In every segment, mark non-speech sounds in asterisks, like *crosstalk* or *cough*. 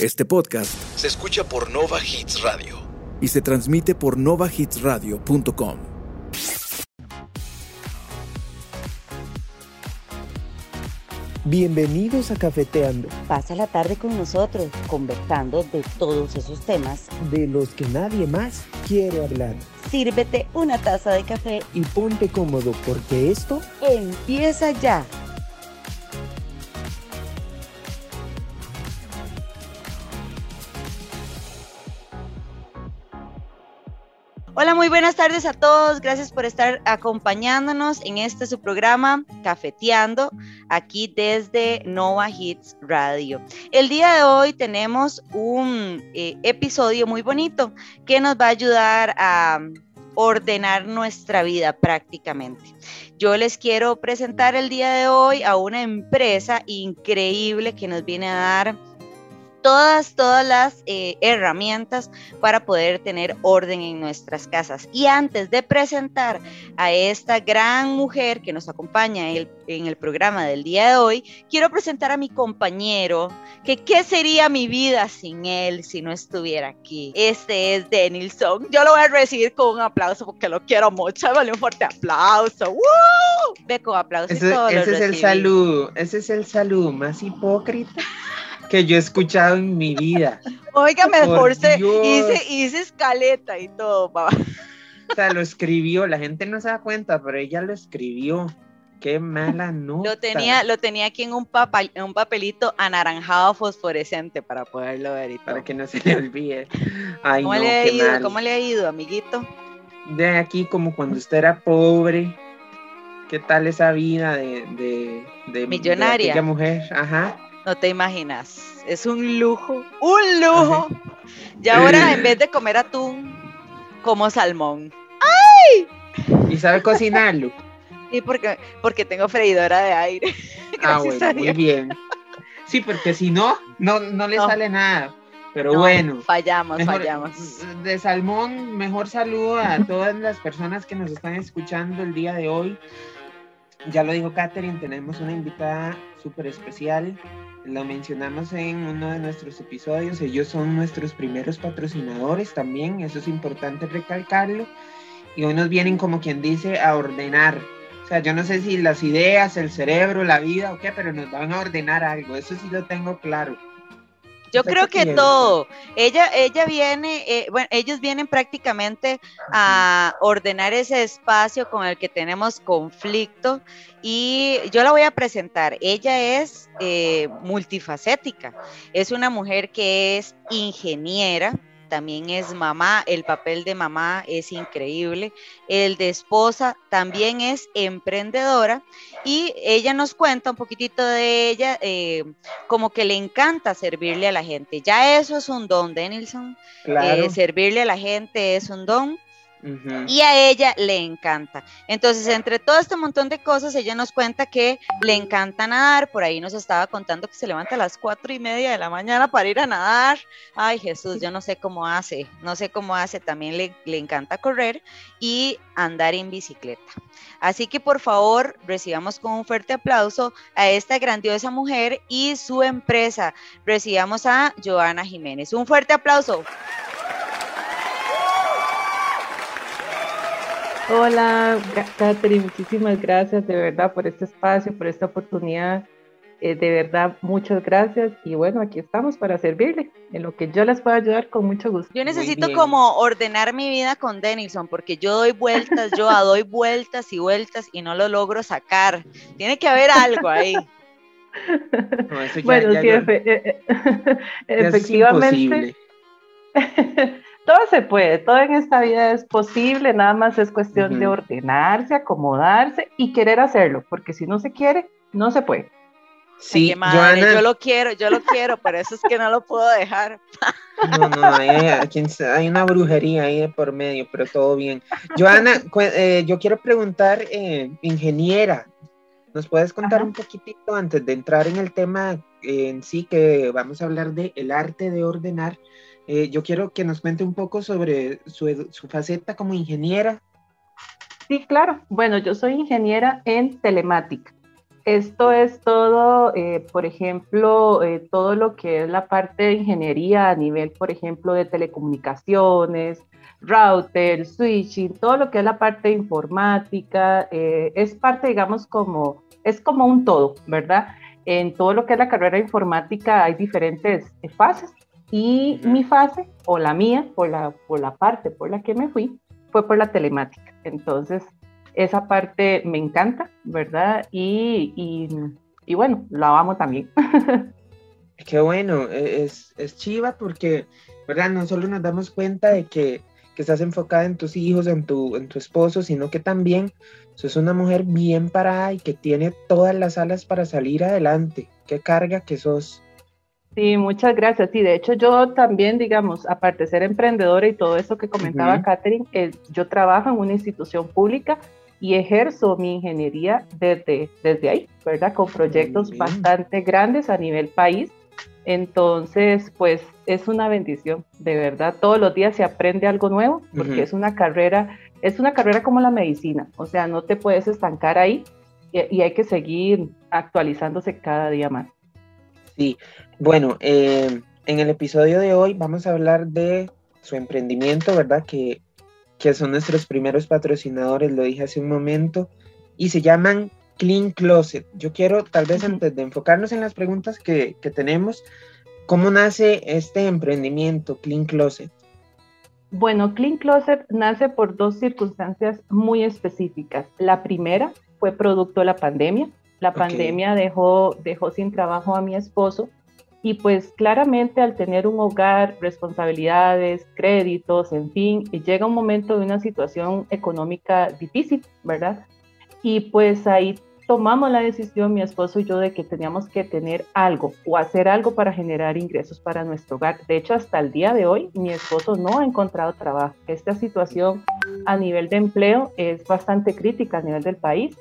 Este podcast se escucha por Nova Hits Radio y se transmite por novahitsradio.com. Bienvenidos a Cafeteando, Pasa la tarde con nosotros, conversando de todos esos temas. de los que nadie más quiere hablar. Sírvete una taza de café. Y ponte cómodo porque esto Empieza ya. Hola, muy buenas tardes a todos. Gracias por estar acompañándonos en este su programa Cafeteando, aquí desde Nova Hits Radio. El día de hoy tenemos un eh, episodio muy bonito que nos va a ayudar a ordenar nuestra vida prácticamente. Yo les quiero presentar el día de hoy a una empresa increíble que nos viene a dar todas, todas las eh, herramientas para poder tener orden en nuestras casas. Y antes de presentar a esta gran mujer que nos acompaña el- en el programa del día de hoy, quiero presentar a mi compañero, que qué sería mi vida sin él si no estuviera aquí. Este es Denilson. Yo lo voy a recibir con un aplauso porque lo quiero mucho. Vale un fuerte aplauso. ¡Woo! Ve con aplausos. Ese, es el recibí. saludo, ese es el saludo más hipócrita que yo he escuchado en mi vida. Oiga, se Dios. hice, hice escaleta y todo, papá. O sea, lo escribió, la gente no se da cuenta, pero ella lo escribió. Qué mala nota. Lo tenía, lo tenía aquí en un, papel, en un papelito anaranjado fosforescente para poderlo ver y todo. Para que no se le olvide. Ay, ¿Cómo no, le ha qué ido? mal. ¿Cómo le ha ido, amiguito? De aquí, como cuando usted era pobre. ¿Qué tal esa vida de, de, de Millonaria. de aquella mujer? Ajá. No te imaginas. Es un lujo, un lujo. Y ahora en vez de comer atún, como salmón. ¿Y sabe cocinarlo? Y porque, porque tengo freidora de aire. *laughs* Ah, bueno, muy bien. Sí, porque si no, no, no le No. sale nada. Pero No, bueno. Fallamos, Mejor- fallamos. De salmón, mejor saludo a todas las personas que nos están escuchando el día de hoy. Ya lo dijo Katherine, tenemos una invitada súper especial. Lo mencionamos en uno de nuestros episodios. Ellos son nuestros primeros patrocinadores también. Eso es importante recalcarlo. Y hoy nos vienen, como quien dice, a ordenar. O sea, yo no sé si las ideas, el cerebro, la vida o qué, pero nos van a ordenar algo. Eso sí lo tengo claro. Yo ¿Usted creo que todo. Ella, ella viene, eh, bueno, ellos vienen prácticamente a ordenar ese espacio con el que tenemos conflicto y yo la voy a presentar. Ella es eh, multifacética. Es una mujer que es ingeniera. También es mamá, el papel de mamá es increíble, el de esposa también es emprendedora y ella nos cuenta un poquitito de ella, eh, como que le encanta servirle a la gente. Ya eso es un don, Denilson. Claro. Eh, servirle a la gente es un don Y a ella le encanta. Entonces, entre todo este montón de cosas, ella nos cuenta que le encanta nadar. Por ahí nos estaba contando que se levanta a las cuatro y media de la mañana para ir a nadar. Ay, Jesús, yo no sé cómo hace, no sé cómo hace. También le, le encanta correr y andar en bicicleta. Así que por favor, recibamos con un fuerte aplauso a esta grandiosa mujer y su empresa. Recibamos a Joana Jiménez. Un fuerte aplauso. Hola, Catherine, muchísimas gracias de verdad por este espacio, por esta oportunidad. Eh, de verdad, muchas gracias. Y bueno, aquí estamos para servirle. En lo que yo les pueda ayudar, con mucho gusto. Yo necesito como ordenar mi vida con Denilson, porque yo doy vueltas, yo doy vueltas y vueltas y no lo logro sacar. Tiene que haber algo ahí. No, ya- bueno, ya sí, yo- efe- eh, eh, *laughs* ya efectivamente. *laughs* todo se puede, todo en esta vida es posible, nada más es cuestión de ordenarse, acomodarse y querer hacerlo, porque si no se quiere, no se puede. Sí, madre, Joana, yo lo quiero, yo lo quiero, por eso es que no lo puedo dejar. no, no, hay, sa- hay una brujería ahí de por medio, pero todo bien. Joana, *laughs* eh, yo quiero preguntar, eh, ingeniera, ¿nos puedes contar Ajá. un poquitito antes de entrar en el tema eh, en sí, que vamos a hablar de el arte de ordenar? Eh, yo quiero que nos cuente un poco sobre su, su faceta como ingeniera. Sí, claro. Bueno, yo soy ingeniera en telemática. Esto es todo, eh, por ejemplo, eh, todo lo que es la parte de ingeniería a nivel, por ejemplo, de telecomunicaciones, router, switching, todo lo que es la parte de informática, es parte, digamos, como, es como un todo, ¿verdad? En todo lo que es la carrera informática hay diferentes fases y mi fase, o la mía, por la, por la parte por la que me fui, fue por la telemática. Entonces, esa parte me encanta, ¿verdad? Y, y, bueno, la amo también. *laughs* Qué bueno, e, es, es chiva porque, ¿verdad? No solo nos damos cuenta de que, que, estás enfocada en tus hijos, en tu, en tu esposo, sino que también sos una mujer bien parada y que tiene todas las alas para salir adelante. Qué carga que sos. Sí, muchas gracias. Sí, de hecho yo también, digamos, aparte de ser emprendedora y todo eso que comentaba Catherine, eh, yo trabajo en una institución pública y ejerzo mi ingeniería desde, desde ahí, ¿verdad? Con proyectos bastante grandes a nivel país. Entonces, pues es una bendición, de verdad. Todos los días se aprende algo nuevo porque es una carrera, es una carrera como la medicina, o sea, no te puedes estancar ahí y, hay que seguir actualizándose cada día más. Sí, bueno, eh, en el episodio de hoy vamos a hablar de su emprendimiento, ¿verdad? Que que son nuestros primeros patrocinadores, lo dije hace un momento, y se llaman Clean Closet. Yo quiero, tal vez antes de enfocarnos en las preguntas que, tenemos, ¿cómo nace este emprendimiento, Clean Closet? Bueno, Clean Closet nace por dos circunstancias muy específicas. La primera fue producto de la pandemia. La pandemia dejó, dejó sin trabajo a mi esposo y pues claramente al tener un hogar, responsabilidades, créditos, en fin, llega un momento de una situación económica difícil, ¿verdad? Y pues ahí tomamos la decisión, mi esposo y yo, de que teníamos que tener algo o hacer algo para generar ingresos para nuestro hogar. De hecho, hasta el día de hoy, mi esposo no ha encontrado trabajo. Esta situación a nivel de empleo es bastante crítica a nivel del país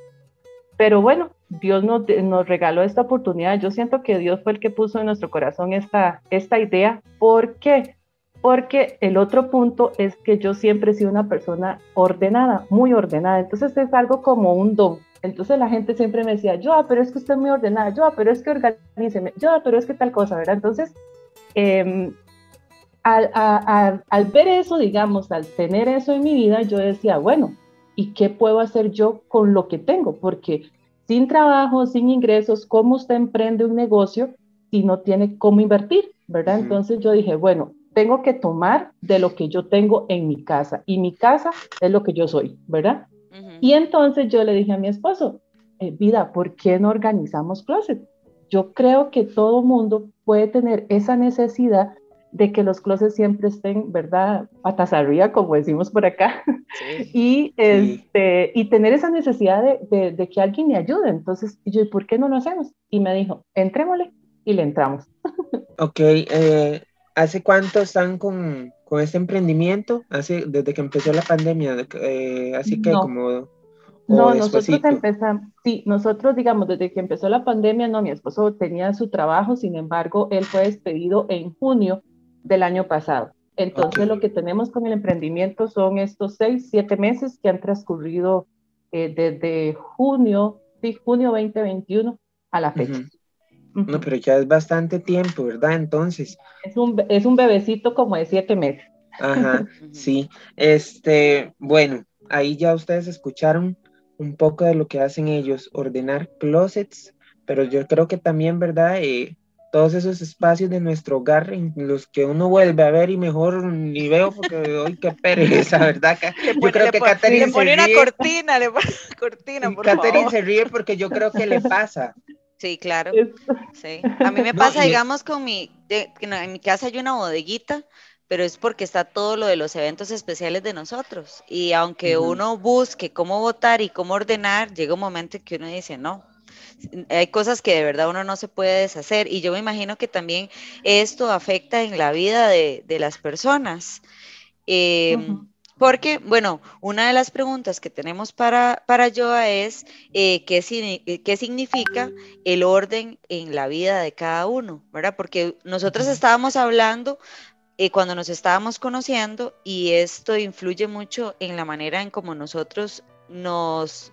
pero bueno, Dios nos, regaló esta oportunidad. Yo siento que Dios fue el que puso en nuestro corazón esta, idea. ¿Por qué? Porque el otro punto es que yo siempre he sido una persona ordenada, muy ordenada. Entonces es algo como un don. Entonces la gente siempre me decía, yo, pero es que usted es muy ordenada, yo, pero es que organíceme, yo, pero es que tal cosa, ¿verdad? Entonces, em, al, al ver eso, digamos, al tener eso en mi vida, yo decía, bueno, y qué puedo hacer yo con lo que tengo, porque sin trabajo, sin ingresos, ¿cómo usted emprende un negocio si no tiene cómo invertir? ¿Verdad? Entonces yo dije, bueno, tengo que tomar de lo que yo tengo en mi casa y mi casa es lo que yo soy, ¿verdad? Y entonces yo le dije a mi esposo, eh, vida, ¿por qué no organizamos closet? Yo creo que todo mundo puede tener esa necesidad de que los closets siempre estén, ¿verdad? Patas arriba, como decimos por acá, y, este, y tener esa necesidad de, de, que alguien me ayude. Entonces, yo, ¿por qué no lo hacemos? Y me dijo, entrémosle, y le entramos. *laughs* Ok, eh, ¿hace cuánto están con, con, este emprendimiento? Hace, desde que empezó la pandemia, eh, así que como... No, nosotros empezamos, sí, nosotros digamos, desde que empezó la pandemia, no, mi esposo tenía su trabajo, sin embargo, él fue despedido en junio del año pasado. Entonces, lo que tenemos con el emprendimiento son estos seis, siete meses que han transcurrido eh, desde junio, sí, junio 2021 a la fecha. No, pero ya es bastante tiempo, ¿verdad? Entonces. Es un, es un bebecito como de siete meses. Ajá, *laughs* sí. Este, bueno, ahí ya ustedes escucharon un poco de lo que hacen ellos, ordenar closets, pero yo creo que también, ¿verdad? Eh, todos esos espacios de nuestro hogar en los que uno vuelve a ver y mejor ni veo porque hoy qué pereza, *laughs* ¿verdad? yo creo que Catherine le pone una cortina, le pone una cortina, por Catherine se ríe porque yo creo que le *laughs* pasa. Sí, claro. Sí. A mí me pasa, digamos, con mi, en mi casa hay una bodeguita, pero es porque está todo lo de los eventos especiales de nosotros. Y aunque uno busque cómo votar y cómo ordenar, llega un momento en que uno dice, no, hay cosas que de verdad uno no se puede deshacer y yo me imagino que también esto afecta en la vida de, las personas. Em, porque, bueno, una de las preguntas que tenemos para, para Joa es eh, ¿qué, qué, significa el orden en la vida de cada uno, ¿verdad? Porque nosotros estábamos hablando eh, cuando nos estábamos conociendo y esto influye mucho en la manera en cómo nosotros nos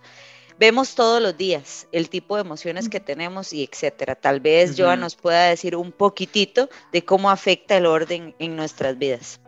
vemos todos los días el tipo de emociones que tenemos y etcétera. Tal vez Joa nos pueda decir un poquitito de cómo afecta el orden en nuestras vidas.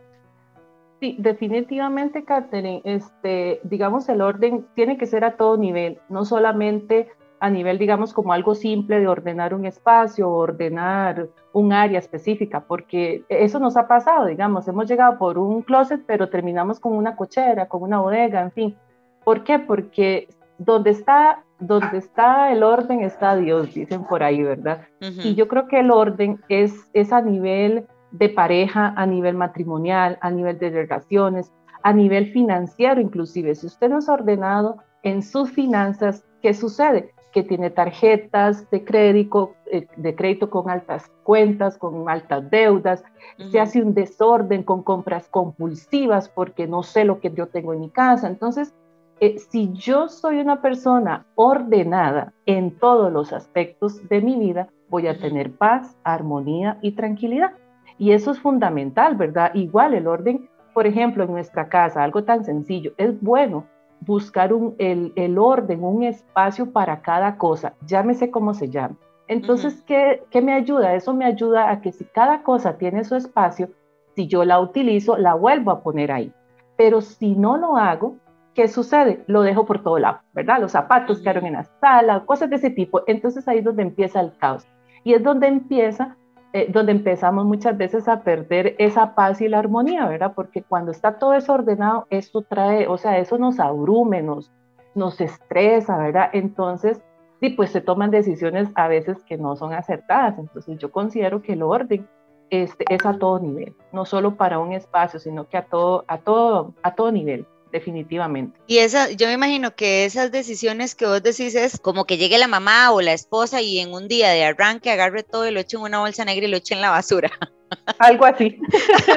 Sí, definitivamente, Catherine, este, digamos, el orden tiene que ser a todo nivel, no solamente a nivel, digamos, como algo simple de ordenar un espacio, ordenar un área específica, porque eso nos ha pasado, digamos, hemos llegado por un closet, pero terminamos con una cochera, con una bodega, en fin. ¿Por qué? Porque donde está, donde está el orden está Dios, dicen por ahí, ¿verdad? Y yo creo que el orden es, es a nivel de pareja, a nivel matrimonial, a nivel de relaciones, a nivel financiero inclusive. Si usted no es ordenado en sus finanzas, ¿qué sucede? Que tiene tarjetas de crédito, eh, de crédito con altas cuentas, con altas deudas, se hace un desorden con compras compulsivas porque no sé lo que yo tengo en mi casa. Entonces, eh, si yo soy una persona ordenada en todos los aspectos de mi vida, voy a tener paz, armonía y tranquilidad. Y eso es fundamental, ¿verdad? Igual el orden, por ejemplo, en nuestra casa, algo tan sencillo, es bueno buscar un, el, el, orden, un espacio para cada cosa, llámese como se llame. Entonces, ¿qué, ¿qué me ayuda? Eso me ayuda a que si cada cosa tiene su espacio, si yo la utilizo, la vuelvo a poner ahí. Pero si no lo hago, ¿qué sucede? Lo dejo por todo lado, ¿verdad? Los zapatos quedaron en la sala, cosas de ese tipo. Entonces ahí es donde empieza el caos. Y es donde empieza, eh, donde empezamos muchas veces a perder esa paz y la armonía, ¿verdad? Porque cuando está todo desordenado, esto trae, o sea, eso nos abrume, nos, nos estresa, ¿verdad? Entonces, sí, pues se toman decisiones a veces que no son acertadas. Entonces yo considero que el orden este, es a todo nivel, no solo para un espacio, sino que a todo, a todo, a todo nivel definitivamente. Y esa, yo me imagino que esas decisiones que vos decís es como que llegue la mamá o la esposa y en un día de arranque agarre todo y lo eche en una bolsa negra y lo eche en la basura. *laughs* Algo así,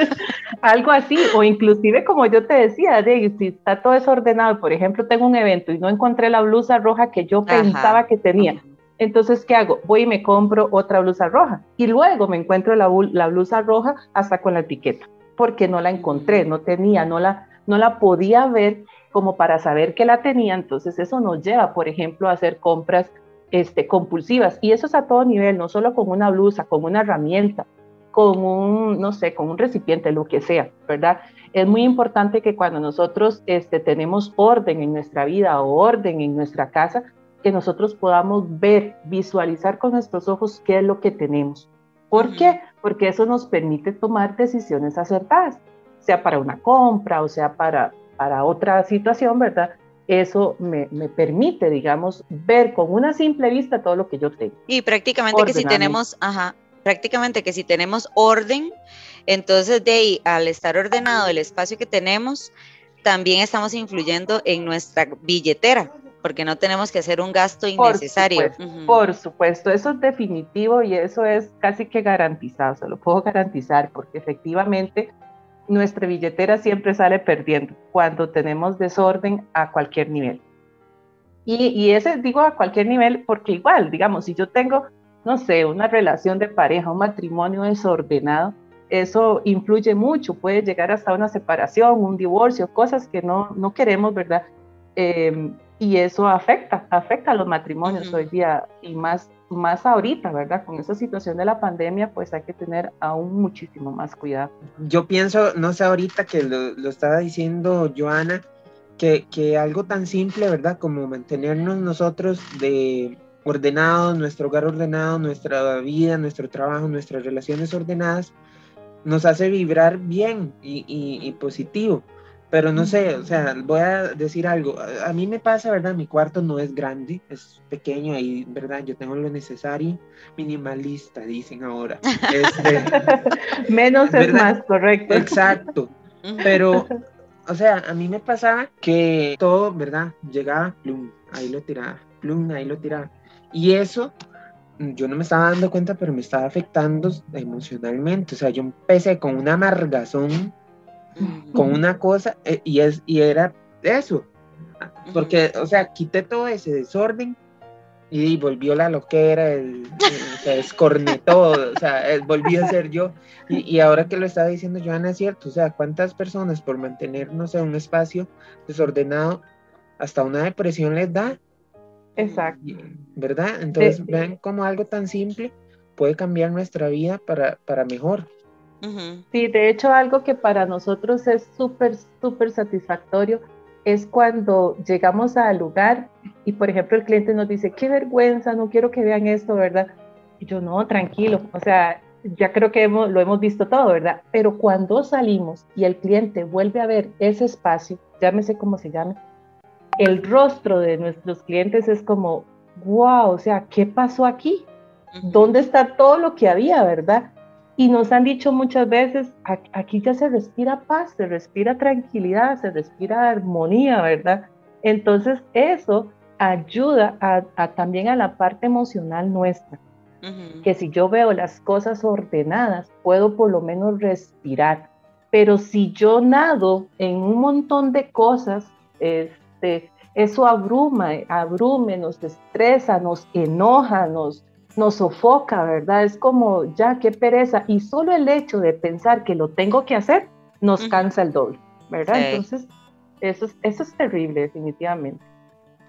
*laughs* algo así, o inclusive como yo te decía, de, si está todo desordenado, por ejemplo, tengo un evento y no encontré la blusa roja que yo pensaba que tenía. Entonces, ¿qué hago? Voy y me compro otra blusa roja. Y luego me encuentro la, la blusa roja hasta con la etiqueta, porque no la encontré, no tenía, no la, no la podía ver como para saber que la tenía, entonces eso nos lleva, por ejemplo, a hacer compras este, compulsivas. Y eso es a todo nivel, no solo con una blusa, con una herramienta, con un, no sé, con un recipiente, lo que sea, ¿verdad? Es muy importante que cuando nosotros este, tenemos orden en nuestra vida o orden en nuestra casa, que nosotros podamos ver, visualizar con nuestros ojos qué es lo que tenemos. ¿Por qué? Porque eso nos permite tomar decisiones acertadas sea para una compra o sea para, para otra situación, ¿verdad? Eso me, me, permite, digamos, ver con una simple vista todo lo que yo tengo. Y prácticamente que si tenemos, ajá, prácticamente que si tenemos orden, entonces de ahí, al estar ordenado el espacio que tenemos, también estamos influyendo en nuestra billetera, porque no tenemos que hacer un gasto innecesario. Por supuesto, por supuesto, eso es definitivo y eso es casi que garantizado, se lo puedo garantizar, porque efectivamente nuestra billetera siempre sale perdiendo cuando tenemos desorden a cualquier nivel. Y, y, ese digo a cualquier nivel porque igual, digamos, si yo tengo, no sé, una relación de pareja, un matrimonio desordenado, eso influye mucho, puede llegar hasta una separación, un divorcio, cosas que no, no queremos, ¿verdad? Em, y eso afecta, afecta a los matrimonios hoy día y más más ahorita, ¿verdad? Con esa situación de la pandemia, pues hay que tener aún muchísimo más cuidado. Yo pienso, no sé ahorita que lo, estaba diciendo Joana, que, que, algo tan simple, ¿verdad? Como mantenernos nosotros de ordenados, nuestro hogar ordenado, nuestra vida, nuestro trabajo, nuestras relaciones ordenadas, nos hace vibrar bien y, y positivo. Pero no sé, o sea, voy a decir algo. A, mí me pasa, ¿verdad? Mi cuarto no es grande, es pequeño y, ¿verdad? Yo tengo lo necesario. Minimalista, dicen ahora. *laughs* Este, Menos es más, correcto. Exacto. Pero, o sea, a mí me pasaba que todo, ¿verdad? Llegaba, plum, ahí lo tiraba, plum, ahí lo tiraba. Y eso yo no me estaba dando cuenta, pero me estaba afectando emocionalmente. O sea, yo empecé con una amargazón con una cosa eh, y, es, y era eso. Porque, o sea, quité todo ese desorden y volvió la loquera, el, se descornetó, *laughs* o sea, volví a ser yo. Y, ahora que lo estaba diciendo Joana, es cierto, o sea, ¿cuántas personas por mantenernos en un espacio desordenado hasta una depresión les da? Exacto. ¿Verdad? Entonces, De- vean cómo algo tan simple puede cambiar nuestra vida para, para mejor. Sí, de hecho algo que para nosotros es súper, súper satisfactorio es cuando llegamos al lugar y por ejemplo el cliente nos dice, qué vergüenza, no quiero que vean esto, ¿verdad? Y yo, no, tranquilo, o sea, ya creo que hemos, lo hemos visto todo, ¿verdad? Pero cuando salimos y el cliente vuelve a ver ese espacio, llámese como se llame, el rostro de nuestros clientes es como, wow, o sea, ¿qué pasó aquí? ¿Dónde está todo lo que había, verdad? Y nos han dicho muchas veces, "A- aquí ya se respira paz, se respira tranquilidad, se respira armonía, ¿verdad? Entonces eso ayuda a, a también a la parte emocional nuestra, que si yo veo las cosas ordenadas, puedo por lo menos respirar. Pero si yo nado en un montón de cosas, este, eso abruma, abrume, nos estresa, nos enoja, nos, nos sofoca, ¿verdad? Es como, ya, qué pereza. Y solo el hecho de pensar que lo tengo que hacer nos cansa el doble, ¿verdad? Sí. Entonces, eso es, eso es terrible, definitivamente.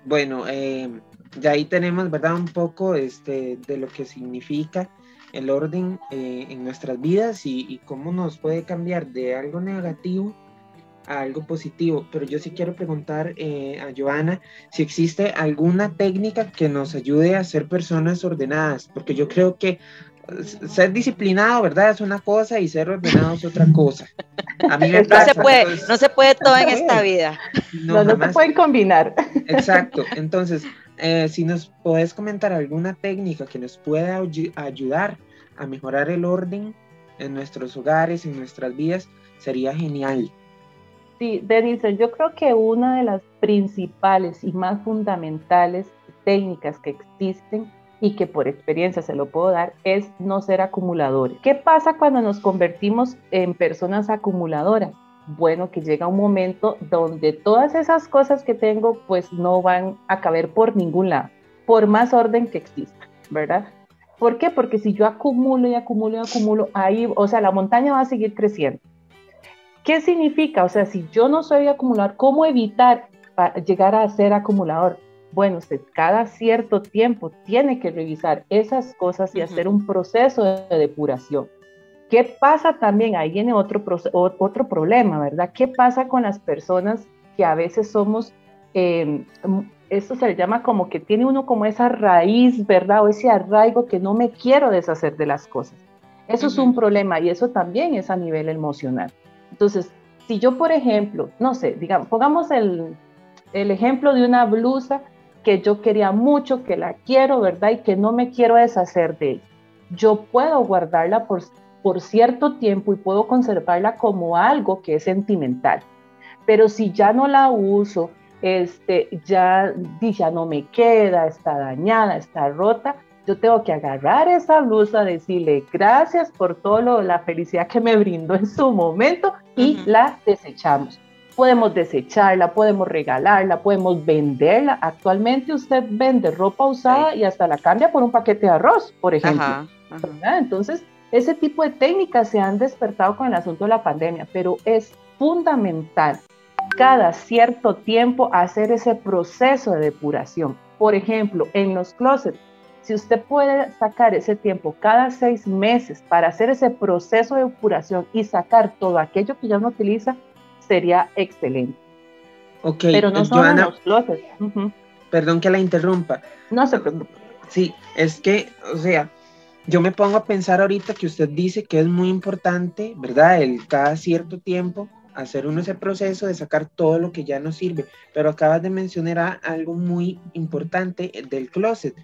Bueno, eh, de ahí tenemos, ¿verdad? Un poco este, de lo que significa el orden eh, en nuestras vidas y, y cómo nos puede cambiar de algo negativo a algo positivo. Pero yo sí quiero preguntar eh, a Joana si existe alguna técnica que nos ayude a ser personas ordenadas, porque yo creo que eh, ser disciplinado, ¿verdad? Es una cosa y ser ordenado es otra cosa. A mí me No pasa, se puede, entonces, no se puede todo en esta vida. no, No, no, se pueden combinar. Exacto. Entonces, eh, si nos puedes comentar alguna técnica que nos pueda ayu- ayudar a mejorar el orden en nuestros hogares, en nuestras vidas, sería genial. Sí, Denise, yo creo que una de las principales y más fundamentales técnicas que existen y que por experiencia se lo puedo dar es no ser acumuladores. ¿Qué pasa cuando nos convertimos en personas acumuladoras? Bueno, que llega un momento donde todas esas cosas que tengo pues no van a caber por ningún lado, por más orden que exista, ¿verdad? ¿Por qué? Porque si yo acumulo y acumulo y acumulo, ahí, o sea, la montaña va a seguir creciendo. ¿Qué significa? O sea, si yo no soy acumulador, ¿cómo evitar llegar a ser acumulador? Bueno, usted cada cierto tiempo tiene que revisar esas cosas y Ujú. hacer un proceso de depuración. ¿Qué pasa también? Ahí viene otro, otro problema, ¿verdad? ¿Qué pasa con las personas que a veces somos, eh, esto se le llama como que tiene uno como esa raíz, ¿verdad? O ese arraigo que no me quiero deshacer de las cosas. Eso es Ujú. un problema y eso también es a nivel emocional. Entonces, si yo, por ejemplo, no sé, digamos, pongamos el, el ejemplo de una blusa que yo quería mucho, que la quiero, ¿verdad? Y que no me quiero deshacer de ella. Yo puedo guardarla por, por cierto tiempo y puedo conservarla como algo que es sentimental. Pero si ya no la uso, este, ya, ya no me queda, está dañada, está rota, yo tengo que agarrar esa blusa, decirle gracias por toda la felicidad que me brindó en su momento y la desechamos. Podemos desecharla, podemos regalarla, podemos venderla. Actualmente usted vende ropa usada y hasta la cambia por un paquete de arroz, por ejemplo. Ajá, ajá. ¿verdad? Entonces, ese tipo de técnicas se han despertado con el asunto de la pandemia, pero es fundamental cada cierto tiempo hacer ese proceso de depuración. Por ejemplo, en los closets, si usted puede sacar ese tiempo cada seis meses para hacer ese proceso de depuración y sacar todo aquello que ya no utiliza, sería excelente. Ok, Pero no eh, solo en Joana, los closets. Perdón que la interrumpa. No se preocupe. Sí, es que, o sea, yo me pongo a pensar ahorita que usted dice que es muy importante, ¿verdad? El cada cierto tiempo hacer uno ese proceso de sacar todo lo que ya no sirve, pero acabas de mencionar algo muy importante del closet,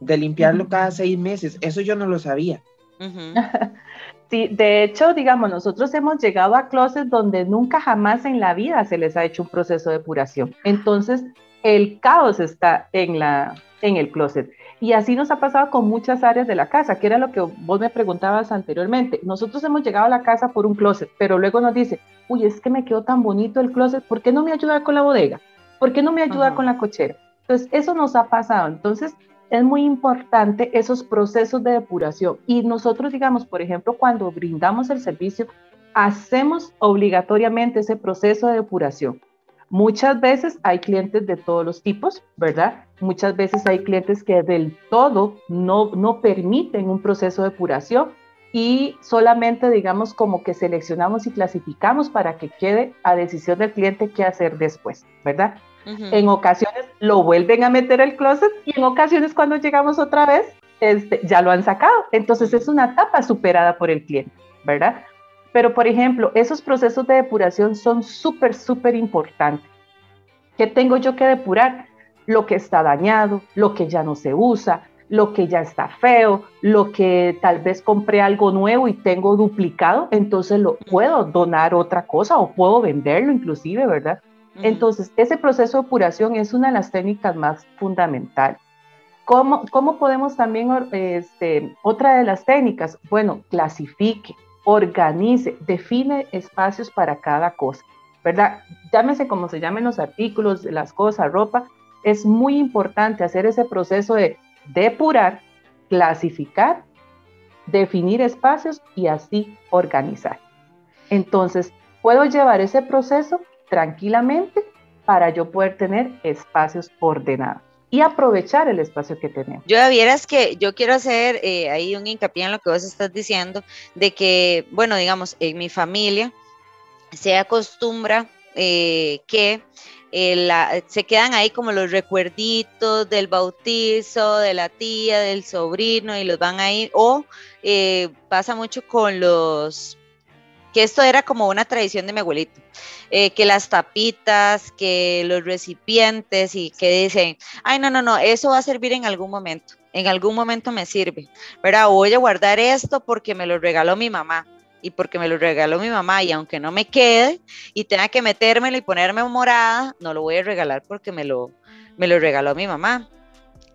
de limpiarlo cada seis meses. Eso yo no lo sabía. *laughs* Sí, de hecho, digamos, nosotros hemos llegado a closets donde nunca jamás en la vida se les ha hecho un proceso de depuración. Entonces, el caos está en, la, en el closet. Y así nos ha pasado con muchas áreas de la casa, que era lo que vos me preguntabas anteriormente. Nosotros hemos llegado a la casa por un closet, pero luego nos dice, uy, es que me quedó tan bonito el closet, ¿por qué no me ayuda con la bodega? ¿Por qué no me ayuda con la cochera? Entonces, eso nos ha pasado. Entonces, es muy importante esos procesos de depuración. Y nosotros, digamos, por ejemplo, cuando brindamos el servicio, hacemos obligatoriamente ese proceso de depuración. Muchas veces hay clientes de todos los tipos, ¿verdad? Muchas veces hay clientes que del todo no, no permiten un proceso de depuración y solamente digamos como que seleccionamos y clasificamos para que quede a decisión del cliente qué hacer después, ¿verdad? En ocasiones lo vuelven a meter al closet y en ocasiones cuando llegamos otra vez este, ya lo han sacado. Entonces es una etapa superada por el cliente, ¿verdad? Pero por ejemplo, esos procesos de depuración son súper, súper importantes. ¿Qué tengo yo que depurar? Lo que está dañado, lo que ya no se usa, lo que ya está feo, lo que tal vez compré algo nuevo y tengo duplicado, entonces lo puedo donar otra cosa o puedo venderlo inclusive, ¿verdad? Entonces, ese proceso de depuración es una de las técnicas más fundamentales. ¿Cómo, cómo podemos también, este, otra de las técnicas? Bueno, clasifique, organice, define espacios para cada cosa, ¿verdad? Llámese como se llamen los artículos, las cosas, ropa. Es muy importante hacer ese proceso de depurar, clasificar, definir espacios y así organizar. Entonces, puedo llevar ese proceso tranquilamente para yo poder tener espacios ordenados y aprovechar el espacio que tenemos. Yo vieras que yo quiero hacer eh, ahí un hincapié en lo que vos estás diciendo, de que, bueno, digamos, en mi familia se acostumbra eh, que eh, se quedan ahí como los recuerditos del bautizo, de la tía, del sobrino, y los van ahí, o pasa mucho con los, que esto era como una tradición de mi abuelito, eh, que las tapitas, que los recipientes y que dicen, ay, no, no, no, eso va a servir en algún momento, en algún momento me sirve, ¿verdad? Voy a guardar esto porque me lo regaló mi mamá y porque me lo regaló mi mamá y aunque no me quede y tenga que metérmelo y ponerme morada, no lo voy a regalar porque me lo, me lo regaló mi mamá.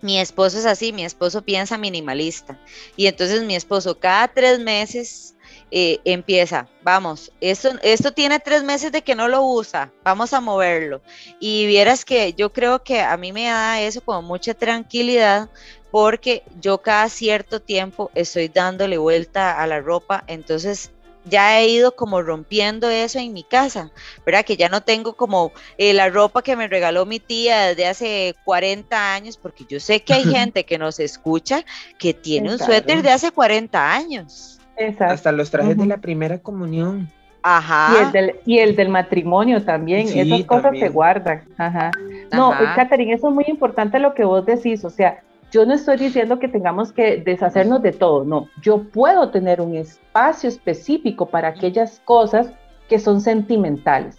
Mi esposo es así, mi esposo piensa minimalista y entonces mi esposo cada tres meses eh, empieza, vamos, esto, esto tiene tres meses de que no lo usa, vamos a moverlo. Y vieras que yo creo que a mí me da eso como mucha tranquilidad porque yo cada cierto tiempo estoy dándole vuelta a la ropa, entonces ya he ido como rompiendo eso en mi casa, ¿verdad? Que ya no tengo como eh, la ropa que me regaló mi tía desde hace 40 años, porque yo sé que hay *laughs* gente que nos escucha que tiene un suéter de hace 40 años. Exacto. Hasta los trajes de la primera comunión. Ajá. Y el del, y el del matrimonio también, esas cosas se guardan. Ajá. No, Catherine, eso es muy importante lo que vos decís, o sea, yo no estoy diciendo que tengamos que deshacernos de todo, no. Yo puedo tener un espacio específico para aquellas cosas que son sentimentales,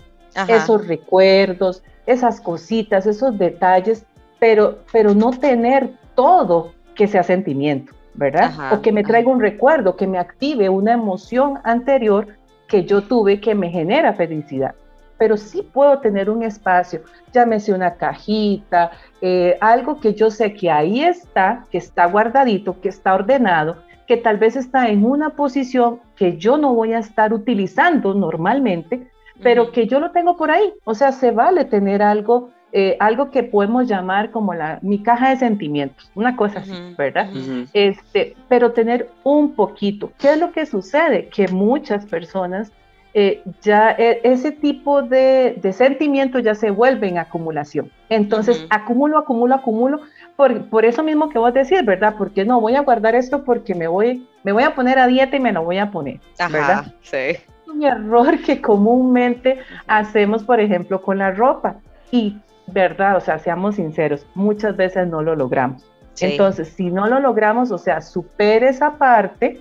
esos recuerdos, esas cositas, esos detalles, pero, pero no tener todo que sea sentimiento, ¿verdad? o que me traiga un recuerdo, que me active una emoción anterior que yo tuve que me genera felicidad pero sí puedo tener un espacio, llámese una cajita, eh, algo que yo sé que ahí está, que está guardadito, que está ordenado, que tal vez está en una posición que yo no voy a estar utilizando normalmente, pero que yo lo tengo por ahí. O sea, se vale tener algo, eh, algo que podemos llamar como la, mi caja de sentimientos, una cosa así, ¿verdad? este, pero tener un poquito. ¿Qué es lo que sucede? Que muchas personas eh, ya e, ese tipo de, de sentimientos ya se vuelve en acumulación. Entonces, acumulo, acumulo, acumulo, por, por, eso mismo que vos decís, ¿verdad? Porque no voy a guardar esto porque me voy, me voy a poner a dieta y me lo voy a poner, ¿verdad? sí. Es un error que comúnmente hacemos, por ejemplo, con la ropa. Y, ¿verdad? O sea, seamos sinceros, muchas veces no lo logramos. Entonces, si no lo logramos, o sea, supere esa parte,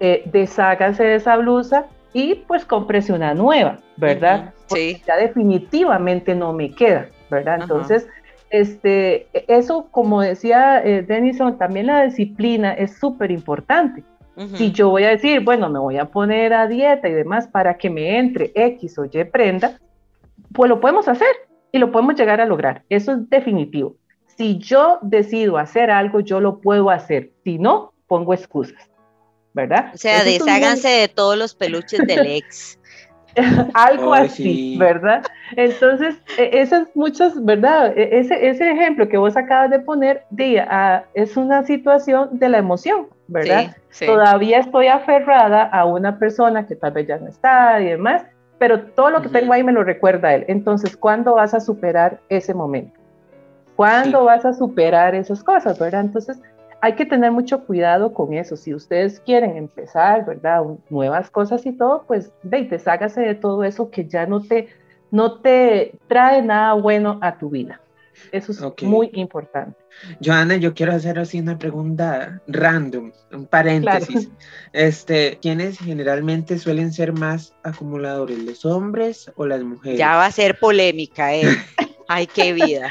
eh, deshágase de esa blusa, y pues cómprese una nueva, ¿verdad? sí. ya definitivamente no me queda, ¿verdad? Entonces, este, eso, como decía eh, Denison, también la disciplina es súper importante. Si yo voy a decir, bueno, me voy a poner a dieta y demás para que me entre X o Y prenda, pues lo podemos hacer y lo podemos llegar a lograr. Eso es definitivo. Si yo decido hacer algo, yo lo puedo hacer. Si no, pongo excusas. ¿verdad? O sea, desháganse de todos los peluches del *laughs* ex. Algo así, ¿verdad? Entonces, e, esas muchas, ¿verdad? E, ese, ese ejemplo que vos acabas de poner, día, es una situación de la emoción, ¿verdad? Todavía estoy aferrada a una persona que tal vez ya no está y demás, pero todo lo que tengo ahí me lo recuerda él. Entonces, ¿cuándo vas a superar ese momento? ¿Cuándo vas a superar esas cosas, verdad? Entonces, hay que tener mucho cuidado con eso. Si ustedes quieren empezar, ¿verdad? Nuevas cosas y todo, pues de, deshágase de todo eso que ya no te, no te trae nada bueno a tu vida. Eso es muy importante. Joana, yo quiero hacer así una pregunta random, un paréntesis. *laughs* Este, ¿quiénes generalmente suelen ser más acumuladores, los hombres o las mujeres? Ya va a ser polémica, ¿eh? *laughs* Ay, qué vida.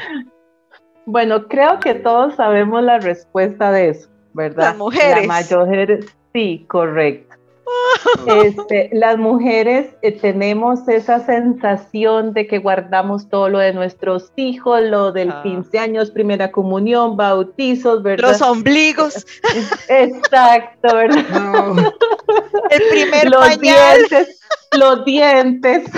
Bueno, creo que todos sabemos la respuesta de eso, ¿verdad? Las mujeres. Las mujeres, sí, correcto. Este, las mujeres eh, tenemos esa sensación de que guardamos todo lo de nuestros hijos, lo del 15 ah. años, primera comunión, bautizos, ¿verdad? Los ombligos. *laughs* Exacto, ¿verdad? El primer los pañal. Dientes, los dientes.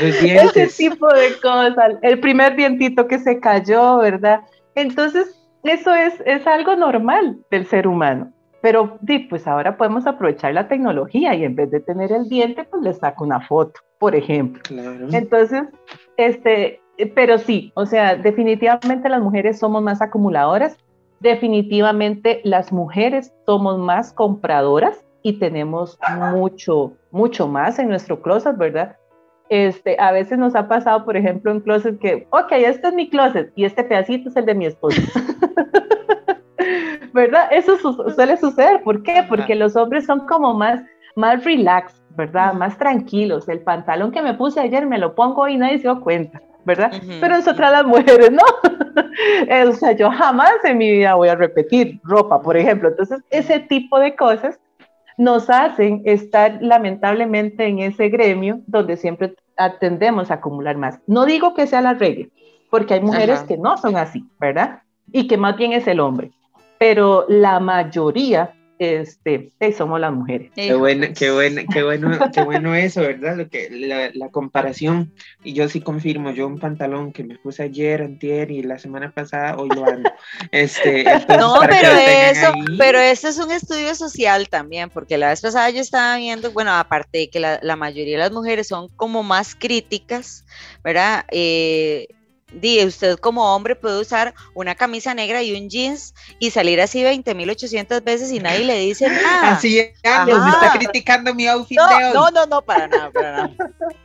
Los *laughs* dientes. Ese tipo de cosas. El primer dientito que se cayó, ¿verdad? Entonces, eso es, es algo normal del ser humano. Pero pues ahora podemos aprovechar la tecnología y en vez de tener el diente, pues le saco una foto, por ejemplo. Entonces, este, pero sí, o sea, definitivamente las mujeres somos más acumuladoras, definitivamente las mujeres somos más compradoras y tenemos mucho, mucho más en nuestro closet, ¿verdad? Este, a veces nos ha pasado, por ejemplo, en closet que, ok, este es mi closet y este pedacito es el de mi esposo. *laughs* ¿verdad? Eso suele suceder. ¿Por qué? Porque los hombres son como más, más relax, ¿verdad? Más tranquilos. El pantalón que me puse ayer me lo pongo y nadie se dio cuenta. ¿verdad? Pero nosotras las mujeres, ¿no? *laughs* o sea, yo jamás en mi vida voy a repetir ropa, por ejemplo. Entonces, ese tipo de cosas nos hacen estar lamentablemente en ese gremio donde siempre atendemos a acumular más. No digo que sea la regla, porque hay mujeres que no son así, ¿verdad? Y que más bien es el hombre pero la mayoría este, somos las mujeres. Qué bueno, qué bueno, qué bueno, qué bueno eso, ¿verdad? Lo que, la, comparación, y yo sí confirmo, yo un pantalón que me puse ayer, antier y la semana pasada, hoy lo ando. Este, *laughs* no, pero eso, pero eso es un estudio social también, porque la vez pasada yo estaba viendo, bueno, aparte de que la, la mayoría de las mujeres son como más críticas, ¿verdad? Eh, Di, usted como hombre puede usar una camisa negra y un jeans y salir así 20.800 veces y nadie le dice *laughs* nada. Así es, me está criticando mi outfit no, de hoy. No, no, no, para nada, para nada.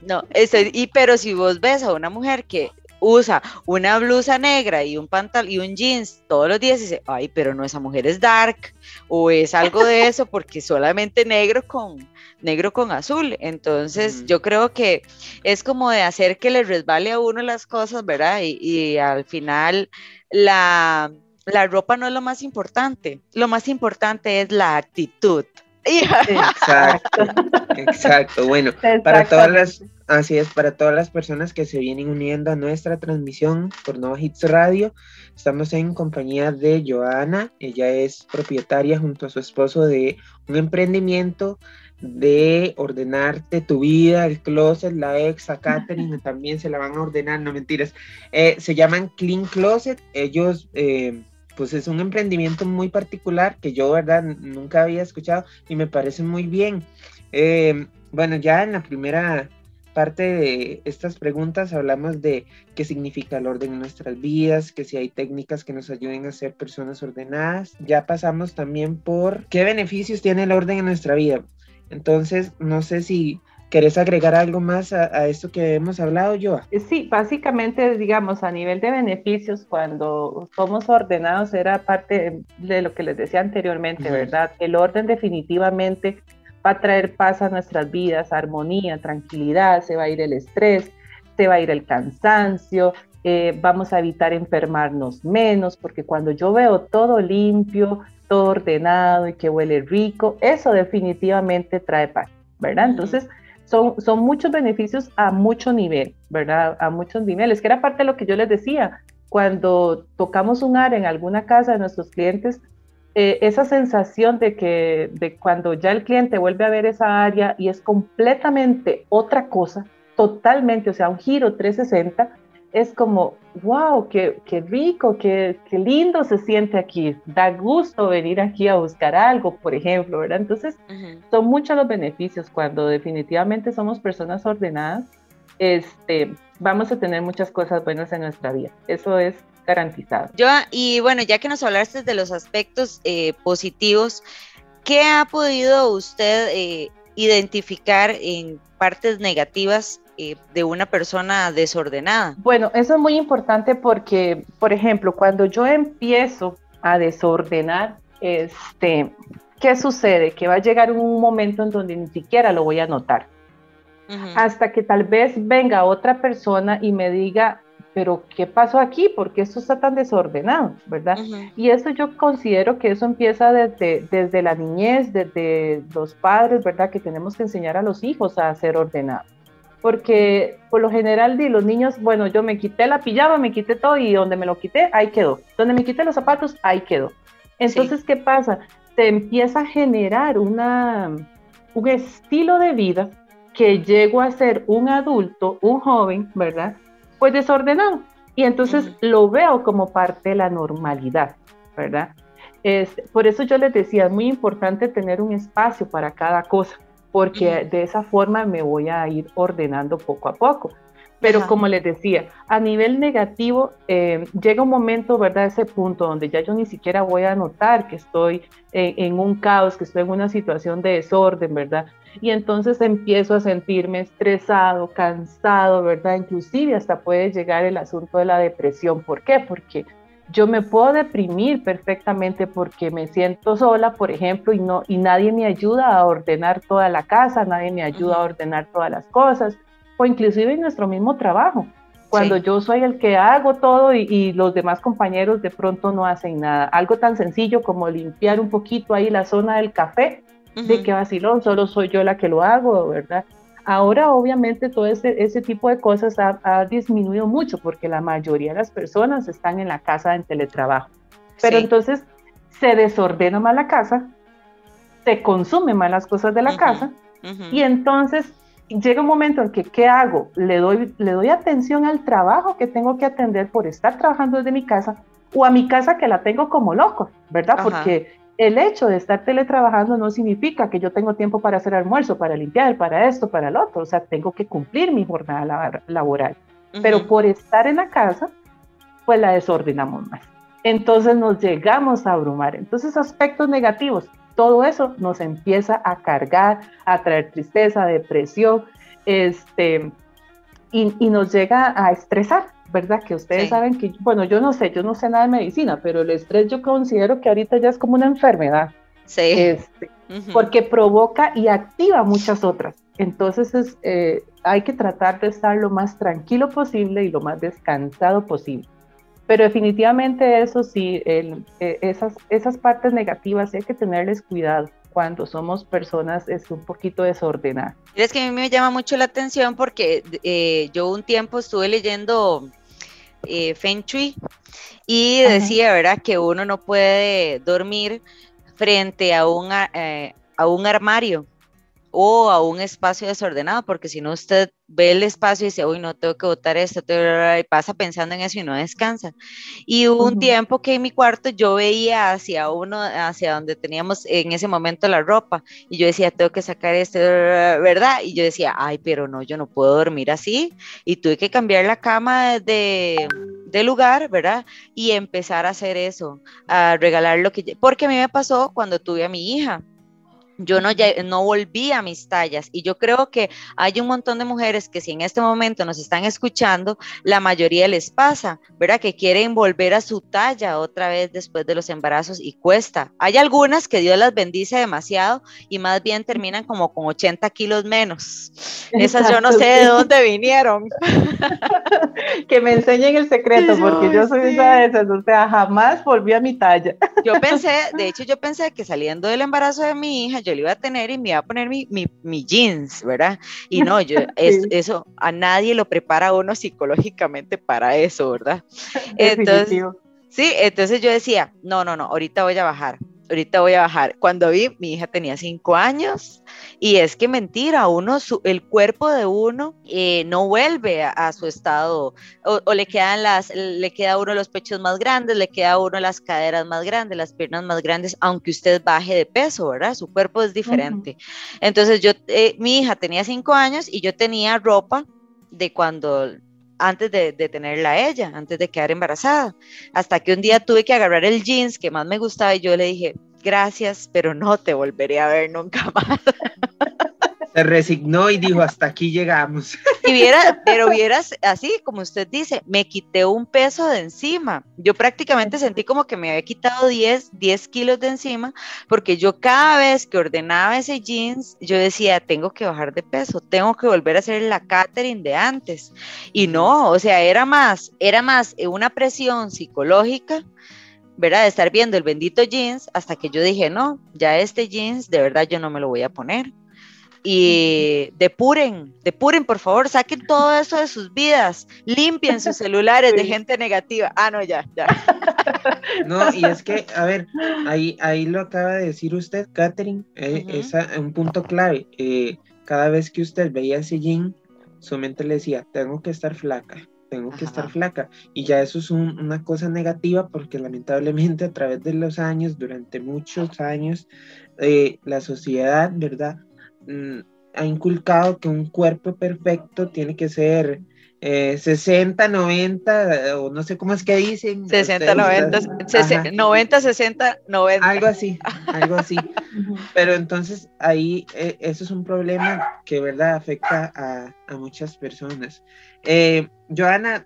No, este, y pero si vos ves a una mujer que usa una blusa negra y un pantalón y un jeans todos los días y dice, ay, pero no, esa mujer es dark o es algo de eso porque solamente negro con negro con azul. Entonces, yo creo que es como de hacer que le resbale a uno las cosas, ¿verdad? Y, al final la, la ropa no es lo más importante. Lo más importante es la actitud. *laughs* Exacto, *laughs* exacto. Bueno, para todas las, así es, para todas las personas que se vienen uniendo a nuestra transmisión por Nova Hits Radio, estamos en compañía de Joana. Ella es propietaria junto a su esposo de un emprendimiento de ordenarte tu vida, el closet, la ex, a Catherine también se la van a ordenar, no mentiras. Eh, se llaman Clean Closet. Ellos eh, pues es un emprendimiento muy particular que yo, verdad, nunca había escuchado y me parece muy bien. Eh, bueno, ya en la primera parte de estas preguntas hablamos de qué significa el orden en nuestras vidas, que si hay técnicas que nos ayuden a ser personas ordenadas. Ya pasamos también por qué beneficios tiene el orden en nuestra vida. Entonces, no sé si ¿Querés agregar algo más a, esto que hemos hablado, Joa? Eh, sí, básicamente, digamos, a nivel de beneficios, cuando somos ordenados, era parte de lo que les decía anteriormente, ¿verdad? El orden definitivamente va a traer paz a nuestras vidas, armonía, tranquilidad, se va a ir el estrés, se va a ir el cansancio, eh, vamos a evitar enfermarnos menos, porque cuando yo veo todo limpio, todo ordenado y que huele rico, eso definitivamente trae paz, ¿verdad? Entonces, son, muchos beneficios a mucho nivel, ¿verdad? A muchos niveles, que era parte de lo que yo les decía. Cuando tocamos un área en alguna casa de nuestros clientes, eh, esa sensación de que de cuando ya el cliente vuelve a ver esa área y es completamente otra cosa, totalmente, o sea, un giro 360, es como, wow, qué, qué rico, qué, qué, lindo se siente aquí, da gusto venir aquí a buscar algo, por ejemplo, ¿verdad? Entonces, son muchos los beneficios cuando definitivamente somos personas ordenadas, este, vamos a tener muchas cosas buenas en nuestra vida, eso es garantizado. Yo, y bueno, ya que nos hablaste de los aspectos eh, positivos, ¿qué ha podido usted eh, identificar en partes negativas eh, de una persona desordenada? Bueno, eso es muy importante porque, por ejemplo, cuando yo empiezo a desordenar, este, ¿qué sucede? Que va a llegar un momento en donde ni siquiera lo voy a notar. Hasta que tal vez venga otra persona y me diga, pero ¿qué pasó aquí? ¿Por qué esto está tan desordenado? ¿Verdad? Y eso yo considero que eso empieza desde, desde la niñez, desde los padres, ¿verdad? Que tenemos que enseñar a los hijos a ser ordenados porque por lo general de los niños, bueno, yo me quité la pijama, me quité todo y donde me lo quité, ahí quedó. Donde me quité los zapatos, ahí quedó. Entonces, ¿qué pasa? Se empieza a generar una, un estilo de vida que llego a ser un adulto, un joven, ¿verdad? Pues desordenado. Y entonces lo veo como parte de la normalidad, ¿verdad? Es, por eso yo les decía, es muy importante tener un espacio para cada cosa porque de esa forma me voy a ir ordenando poco a poco. Pero como les decía, a nivel negativo, eh, llega un momento, ¿verdad? Ese punto donde ya yo ni siquiera voy a notar que estoy en un caos, que estoy en una situación de desorden, ¿verdad? Y entonces empiezo a sentirme estresado, cansado, ¿verdad? Inclusive hasta puede llegar el asunto de la depresión. ¿Por qué? Porque yo me puedo deprimir perfectamente porque me siento sola, por ejemplo, y, no, y nadie me ayuda a ordenar toda la casa, nadie me ayuda a ordenar todas las cosas, o inclusive en nuestro mismo trabajo. Cuando yo soy el que hago todo y, los demás compañeros de pronto no hacen nada. Algo tan sencillo como limpiar un poquito ahí la zona del café, de que vacilón, solo soy yo la que lo hago, ¿verdad? Ahora obviamente todo ese, ese tipo de cosas ha, disminuido mucho porque la mayoría de las personas están en la casa en teletrabajo. Pero entonces se desordena más la casa, se consume más las cosas de la casa y entonces llega un momento en que, ¿qué hago? Le doy, le doy atención al trabajo que tengo que atender por estar trabajando desde mi casa o a mi casa que la tengo como loco, ¿verdad? Porque el hecho de estar teletrabajando no significa que yo tengo tiempo para hacer almuerzo, para limpiar, para esto, para el otro. O sea, tengo que cumplir mi jornada laboral. Pero por estar en la casa, pues la desordenamos más. Entonces nos llegamos a abrumar. Entonces aspectos negativos, todo eso nos empieza a cargar, a traer tristeza, depresión, este, y, y nos llega a estresar. ¿Verdad? Que ustedes saben que, bueno, yo no sé, yo no sé nada de medicina, pero el estrés yo considero que ahorita ya es como una enfermedad. Sí. Este, porque provoca y activa muchas otras. Entonces es, eh, hay que tratar de estar lo más tranquilo posible y lo más descansado posible. Pero definitivamente eso sí, el, eh, esas, esas partes negativas hay que tenerles cuidado cuando somos personas es un poquito desordenadas. Es que a mí me llama mucho la atención porque eh, yo un tiempo estuve leyendo eh, Feng Shui y decía, ¿verdad?, que uno no puede dormir frente a un, eh, a un armario o a un espacio desordenado, porque si no usted ve el espacio y dice, uy, no tengo que botar esto, y pasa pensando en eso y no descansa. Y hubo un tiempo que en mi cuarto yo veía hacia uno, hacia donde teníamos en ese momento la ropa, y yo decía, tengo que sacar esto, ¿verdad? Y yo decía, ay, pero no, yo no puedo dormir así, y tuve que cambiar la cama de, de lugar, ¿verdad? Y empezar a hacer eso, a regalar lo que, porque a mí me pasó cuando tuve a mi hija yo no, no volví a mis tallas y yo creo que hay un montón de mujeres que si en este momento nos están escuchando, la mayoría les pasa, ¿verdad? Que quieren volver a su talla otra vez después de los embarazos y cuesta. Hay algunas que Dios las bendice demasiado y más bien terminan como con 80 kilos menos. Esas yo no sé de dónde vinieron. *laughs* *laughs* que me enseñen el secreto porque yo soy una de esas, o sea, jamás volví a mi talla. yo pensé, de hecho yo pensé que saliendo del embarazo de mi hija, yo le iba a tener y me iba a poner mi, mi, jeans, ¿verdad? Y no, yo, *laughs* eso a nadie lo prepara uno psicológicamente para eso, ¿verdad? *laughs* Entonces, sí, entonces yo decía, no, no, no, ahorita voy a bajar. ahorita voy a bajar. Cuando vi, mi hija tenía cinco años y es que mentira, uno, el cuerpo de uno eh, no vuelve a, su estado o, le quedan las, le queda a uno los pechos más grandes, le queda a uno las caderas más grandes, las piernas más grandes, aunque usted baje de peso, ¿verdad? Su cuerpo es diferente. Entonces yo, eh, mi hija tenía cinco años y yo tenía ropa de cuando antes de, tenerla a ella, antes de quedar embarazada. Hasta que un día tuve que agarrar el jeans que más me gustaba y yo le dije, gracias, pero no te volveré a ver nunca *laughs* más. Se resignó y dijo, hasta aquí llegamos. Y viera, pero vieras, así como usted dice, me quité un peso de encima. Yo prácticamente sentí como que me había quitado 10, 10 kilos de encima, porque yo cada vez que ordenaba ese jeans, yo decía, tengo que bajar de peso, tengo que volver a hacer la catering de antes. Y no, o sea, era más, era más una presión psicológica ¿verdad? De estar viendo el bendito jeans hasta que yo dije, no, ya este jeans de verdad yo no me lo voy a poner y depuren, depuren, por favor, saquen todo eso de sus vidas, limpien sus celulares de gente negativa. Ah, no, ya, ya. *laughs* No, y es que, a ver, ahí, ahí lo acaba de decir usted, Catherine, eh, es un punto clave. Eh, cada vez que usted veía ese jean, su mente le decía, tengo que estar flaca, tengo que estar flaca. Y ya eso es una cosa negativa porque lamentablemente a través de los años, durante muchos años, eh, la sociedad, ¿verdad? Mm, ha inculcado que un cuerpo perfecto tiene que ser 60, eh, 90, o no sé cómo es que dicen. 60, 90, 90, 60, 90. Algo así, *laughs* algo así. Pero entonces ahí eh, eso es un problema que, ¿verdad?, afecta a, a muchas personas. Eh, Joana,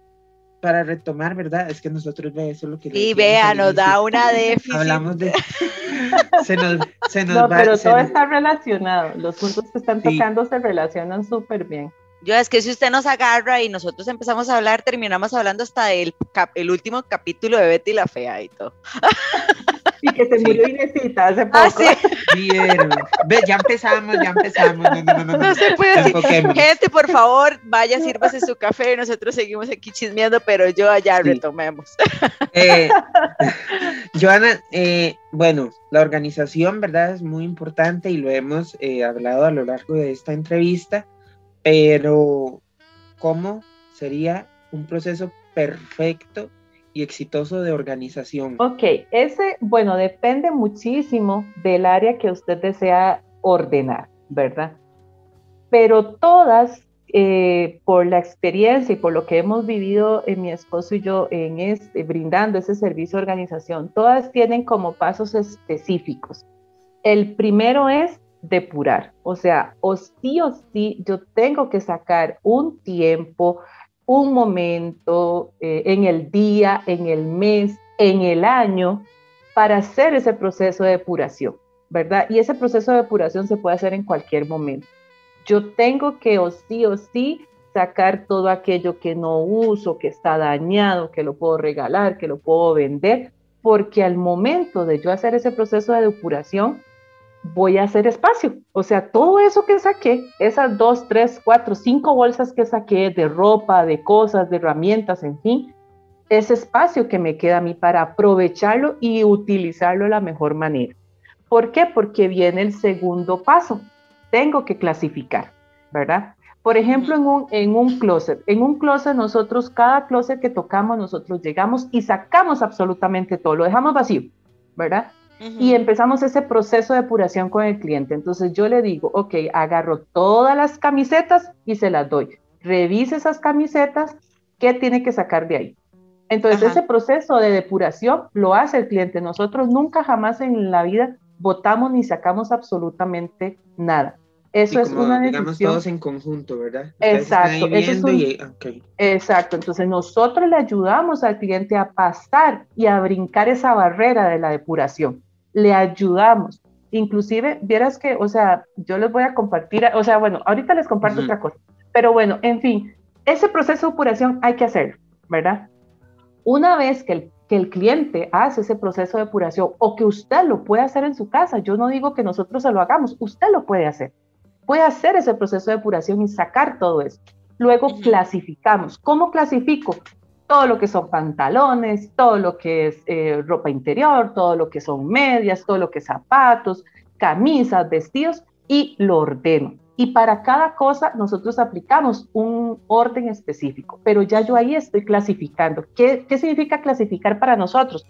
para retomar, ¿verdad? Es que nosotros ve eso lo que... Y vea, nos da una déficit. Hablamos de... *laughs* se nos, se nos no, pero todo está relacionado. Los puntos que están tocando se relacionan súper bien. Yo es que si usted nos agarra y nosotros empezamos a hablar, terminamos hablando hasta del el último capítulo de Betty la Fea y todo. *laughs* Y que se murió Inesita hace ah, poco. *laughs* Ve, ya empezamos, ya empezamos. No, no, no, no, se puede decir. Gente, por favor, vaya, sírvase su café. Nosotros seguimos aquí chismeando, pero yo allá retomemos. Eh, *laughs* Joana, eh, bueno, la organización, ¿verdad? Es muy importante y lo hemos eh, hablado a lo largo de esta entrevista, pero ¿cómo sería un proceso perfecto y exitoso de organización? Ok, ese, bueno, depende muchísimo del área que usted desea ordenar, ¿verdad? Pero todas, eh, por la experiencia y por lo que hemos vivido en mi esposo y yo en este, brindando ese servicio de organización, todas tienen como pasos específicos. El primero es depurar, o sea, o sí o sí yo tengo que sacar un tiempo, un momento eh, en el día, en el mes, en el año, para hacer ese proceso de depuración, ¿verdad? Y ese proceso de depuración se puede hacer en cualquier momento. Yo tengo que o sí o sí sacar todo aquello que no uso, que está dañado, que lo puedo regalar, que lo puedo vender, porque al momento de yo hacer ese proceso de depuración, voy a hacer espacio. O sea, todo eso que saqué, esas dos, tres, cuatro, cinco bolsas que saqué de ropa, de cosas, de herramientas, en fin, ese espacio que me queda a mí para aprovecharlo y utilizarlo de la mejor manera. ¿Por qué? Porque viene el segundo paso. Tengo que clasificar, ¿verdad? Por ejemplo, en un, en un closet. En un closet nosotros, cada closet que tocamos, nosotros llegamos y sacamos absolutamente todo, lo dejamos vacío, ¿verdad? Y empezamos ese proceso de depuración con el cliente. Entonces yo le digo, ok, agarro todas las camisetas y se las doy. Revise esas camisetas, ¿qué tiene que sacar de ahí? Entonces ese proceso de depuración lo hace el cliente. Nosotros nunca jamás en la vida votamos ni sacamos absolutamente nada. Eso es una decisión. Digamos todos en conjunto, ¿verdad? Exacto. Exacto. Entonces nosotros le ayudamos al cliente a pasar y a brincar esa barrera de la depuración le ayudamos. Inclusive, vieras que, o sea, yo les voy a compartir, o sea, bueno, ahorita les comparto otra cosa, pero bueno, en fin, ese proceso de depuración hay que hacerlo, ¿verdad? Una vez que el, que el cliente hace ese proceso de depuración o que usted lo puede hacer en su casa, yo no digo que nosotros se lo hagamos, usted lo puede hacer. Puede hacer ese proceso de depuración y sacar todo eso. Luego clasificamos. ¿Cómo clasifico? Todo lo que son pantalones, todo lo que es eh, ropa interior, todo lo que son medias, todo lo que es zapatos, camisas, vestidos y lo ordeno. Y para cada cosa nosotros aplicamos un orden específico, pero ya yo ahí estoy clasificando. ¿Qué, qué significa clasificar para nosotros?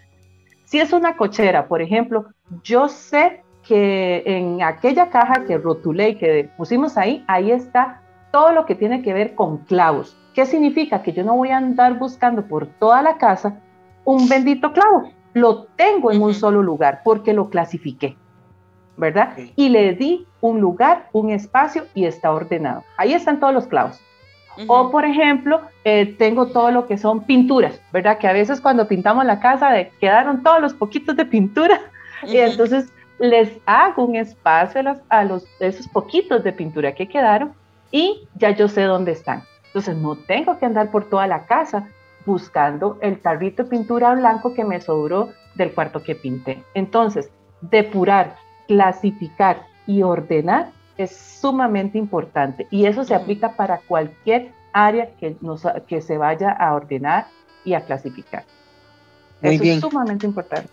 Si es una cochera, por ejemplo, yo sé que en aquella caja que rotulé y que pusimos ahí, ahí está todo lo que tiene que ver con clavos. ¿Qué significa? Que yo no voy a andar buscando por toda la casa un bendito clavo. Lo tengo en un solo lugar porque lo clasifiqué, ¿verdad? Y le di un lugar, un espacio y está ordenado. Ahí están todos los clavos. O, por ejemplo, eh, tengo todo lo que son pinturas, ¿verdad? Que a veces cuando pintamos la casa quedaron todos los poquitos de pintura *laughs* y entonces les hago un espacio a, los, a los, esos poquitos de pintura que quedaron y ya yo sé dónde están. Entonces no tengo que andar por toda la casa buscando el tarrito de pintura blanco que me sobró del cuarto que pinté. Entonces, depurar, clasificar y ordenar es sumamente importante y eso se aplica para cualquier área que, nos, que se vaya a ordenar y a clasificar. eso es sumamente importante.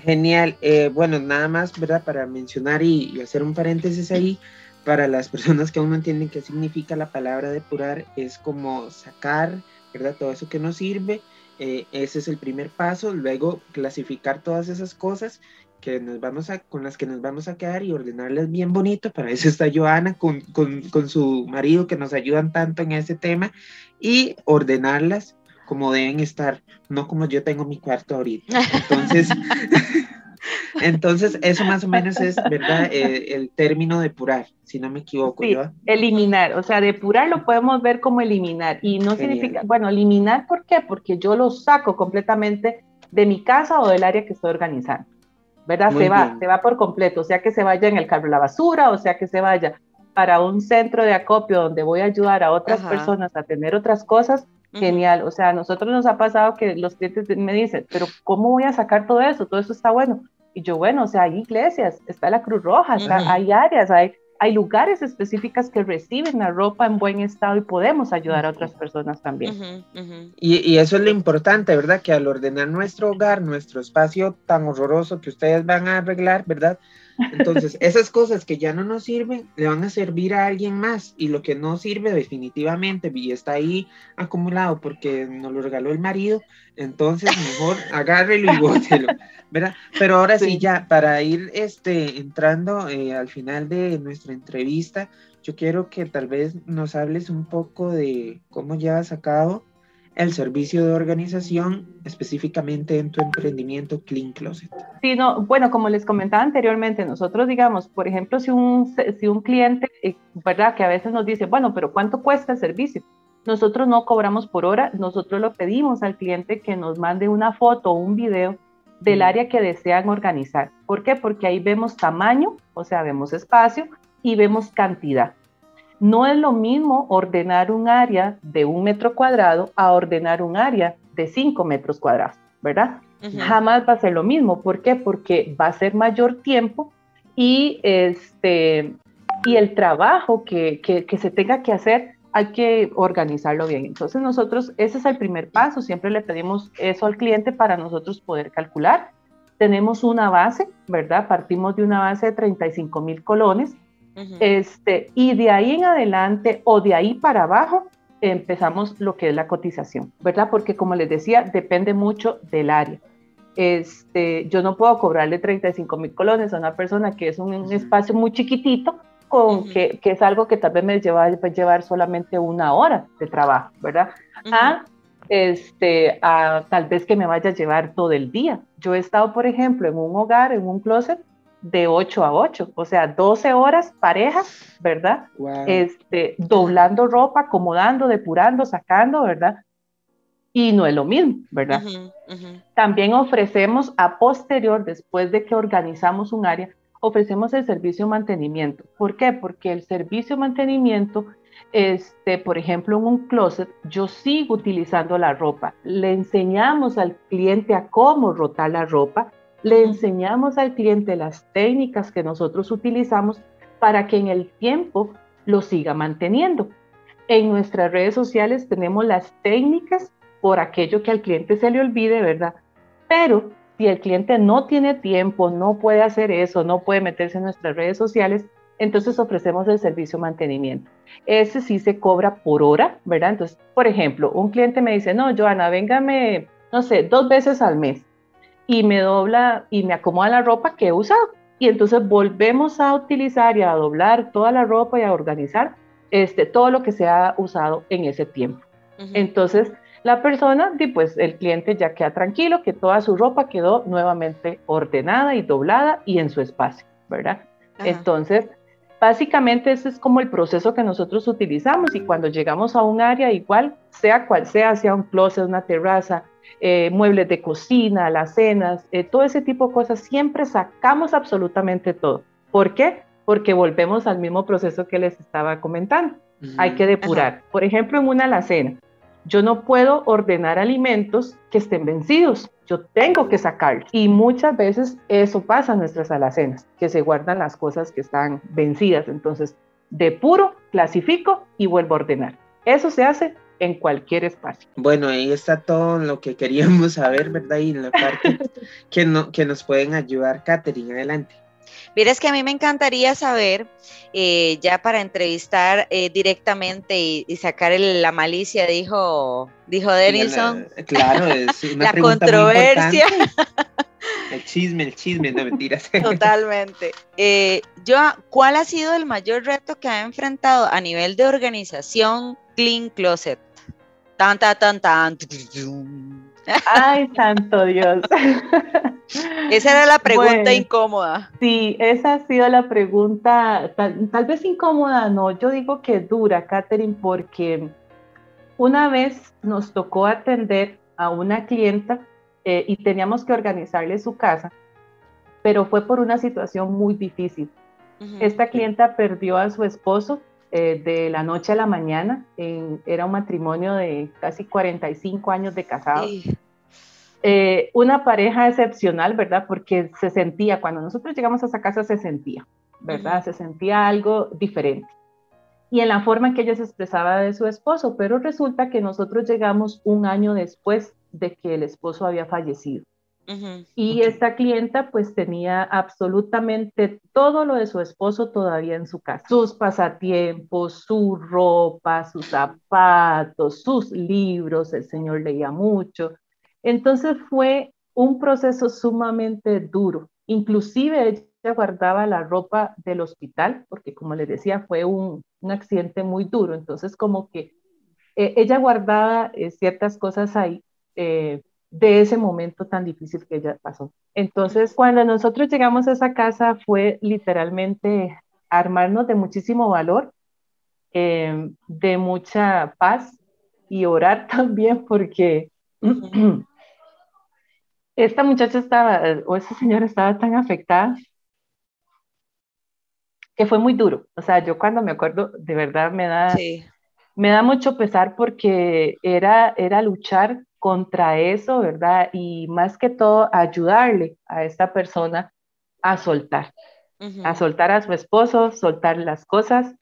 Genial. Eh, bueno, nada más, ¿verdad? Para mencionar y, hacer un paréntesis ahí, para las personas que aún no entienden qué significa la palabra depurar, es como sacar, ¿verdad? Todo eso que nos sirve. Eh, ese es el primer paso. Luego, clasificar todas esas cosas que nos vamos a, con las que nos vamos a quedar y ordenarlas bien bonito. Para eso está Joana con, con, con su marido que nos ayudan tanto en ese tema y ordenarlas como deben estar, no como yo tengo mi cuarto ahorita. *laughs* Entonces, entonces eso más o menos es, ¿verdad? *laughs* Eh, el término depurar, si no me equivoco. Sí, eliminar, o sea, depurar lo podemos ver como eliminar y no significa, bueno, eliminar, ¿por qué? Porque yo lo saco completamente de mi casa o del área que estoy organizando. ¿verdad? se va, se va por completo, o sea que se vaya en el carro de la basura, o sea que se vaya para un centro de acopio donde voy a ayudar a otras personas a tener otras cosas, genial. O sea, a nosotros nos ha pasado que los clientes me dicen, pero ¿cómo voy a sacar todo eso? Todo eso está bueno. Y yo, bueno, o sea, hay iglesias, está la Cruz Roja, hay áreas, hay, hay lugares específicos que reciben la ropa en buen estado y podemos ayudar a otras personas también. y, y, eso es lo importante, ¿verdad? Que al ordenar nuestro hogar, nuestro espacio tan horroroso que ustedes van a arreglar, ¿verdad? Entonces, esas cosas que ya no nos sirven, le van a servir a alguien más y lo que no sirve definitivamente y está ahí acumulado porque nos lo regaló el marido, entonces mejor *laughs* agárrelo y bótelo, ¿verdad? Pero ahora sí, ya para ir este, entrando eh, al final de nuestra entrevista, yo quiero que tal vez nos hables un poco de cómo llevas a cabo el servicio de organización específicamente en tu emprendimiento Clean Closet? Sí, no, bueno, como les comentaba anteriormente, nosotros digamos, por ejemplo, si un, si un cliente, eh, ¿verdad? Que a veces nos dice, bueno, pero ¿cuánto cuesta el servicio? Nosotros no cobramos por hora, nosotros lo pedimos al cliente que nos mande una foto o un video del área que desean organizar. ¿Por qué? Porque ahí vemos tamaño, o sea, vemos espacio y vemos cantidad. No es lo mismo ordenar un área de un metro cuadrado a ordenar un área de cinco metros cuadrados, ¿verdad? Jamás va a ser lo mismo. ¿Por qué? Porque va a ser mayor tiempo y, este, y el trabajo que, que se tenga que hacer hay que organizarlo bien. Entonces nosotros, ese es el primer paso, siempre le pedimos eso al cliente para nosotros poder calcular. Tenemos una base, ¿verdad? Partimos de una base de 35 mil colones este, y de ahí en adelante o de ahí para abajo empezamos lo que es la cotización, ¿verdad? Porque como les decía, depende mucho del área. Este, yo no puedo cobrarle 35 mil colones a una persona que es un, espacio muy chiquitito, con que, que, es algo que tal vez me lleva a llevar solamente una hora de trabajo, ¿verdad? a, este, a tal vez que me vaya a llevar todo el día. Yo he estado, por ejemplo, en un hogar, en un closet, de 8 a 8, o sea, 12 horas parejas, ¿verdad? Este, doblando ropa, acomodando, depurando, sacando, ¿verdad? Y no es lo mismo, ¿verdad? También ofrecemos a posterior, después de que organizamos un área, ofrecemos el servicio de mantenimiento. ¿Por qué? Porque el servicio de mantenimiento, este, por ejemplo, en un closet, yo sigo utilizando la ropa. Le enseñamos al cliente a cómo rotar la ropa le enseñamos al cliente las técnicas que nosotros utilizamos para que en el tiempo lo siga manteniendo. En nuestras redes sociales tenemos las técnicas por aquello que al cliente se le olvide, ¿verdad? Pero si el cliente no tiene tiempo, no puede hacer eso, no puede meterse en nuestras redes sociales, entonces ofrecemos el servicio mantenimiento. Ese sí se cobra por hora, ¿verdad? Entonces, por ejemplo, un cliente me dice, no, Joana, véngame, no sé, dos veces al mes y me dobla y me acomoda la ropa que he usado. Y entonces volvemos a utilizar y a doblar toda la ropa y a organizar este, todo lo que se ha usado en ese tiempo. Entonces, la persona, pues el cliente ya queda tranquilo que toda su ropa quedó nuevamente ordenada y doblada y en su espacio, ¿verdad? Entonces, básicamente ese es como el proceso que nosotros utilizamos y cuando llegamos a un área igual, sea cual sea, sea un closet, una terraza, eh, muebles de cocina, las cenas, eh, todo ese tipo de cosas, siempre sacamos absolutamente todo. ¿Por qué? Porque volvemos al mismo proceso que les estaba comentando. Hay que depurar. Por ejemplo, en una alacena, yo no puedo ordenar alimentos que estén vencidos. Yo tengo que sacarlos. Y muchas veces eso pasa en nuestras alacenas, que se guardan las cosas que están vencidas. Entonces, depuro, clasifico y vuelvo a ordenar. Eso se hace en cualquier espacio. Bueno, ahí está todo lo que queríamos saber, ¿verdad? Y en la parte *laughs* que, no, que nos pueden ayudar, Katherine, adelante. Mira, que a mí me encantaría saber, eh, ya para entrevistar eh, directamente y, sacar la malicia, dijo, dijo Denison. claro, es *laughs* una la controversia. El chisme, el chisme, no mentiras. *laughs* Totalmente. Eh, yo, ¿cuál ha sido el mayor reto que ha enfrentado a nivel de organización Clean Closet? Tan, tan, tan, tan. Ay, santo Dios. Esa era la pregunta incómoda. Sí, esa ha sido la pregunta, tal, vez incómoda, no, yo digo que dura, Catherine, porque una vez nos tocó atender a una clienta eh, y teníamos que organizarle su casa, pero fue por una situación muy difícil. Esta clienta perdió a su esposo eh, de la noche a la mañana. era un matrimonio de casi 45 años de casados. Eh, una pareja excepcional, ¿verdad? Porque se sentía, cuando nosotros llegamos a esa casa se sentía, ¿verdad? Se sentía algo diferente. Y en la forma en que ella se expresaba de su esposo, pero resulta que nosotros llegamos un año después de que el esposo había fallecido. Y esta clienta pues tenía absolutamente todo lo de su esposo todavía en su casa. Sus pasatiempos, su ropa, sus zapatos, sus libros, el señor leía mucho. Entonces fue un proceso sumamente duro. Inclusive ella guardaba la ropa del hospital, porque como les decía, fue un, accidente muy duro. Entonces como que eh, ella guardaba eh, ciertas cosas ahí eh, de ese momento tan difícil que ella pasó. Entonces, cuando nosotros llegamos a esa casa fue literalmente armarnos de muchísimo valor, eh, de mucha paz y orar *laughs* también porque *clears throat* esta muchacha estaba, o esa señora estaba tan afectada que fue muy duro. O sea, yo cuando me acuerdo, de verdad me da, me da mucho pesar porque era, era luchar contra eso, ¿verdad? Y más que todo, ayudarle a esta persona a soltar, a soltar a su esposo, soltar las cosas.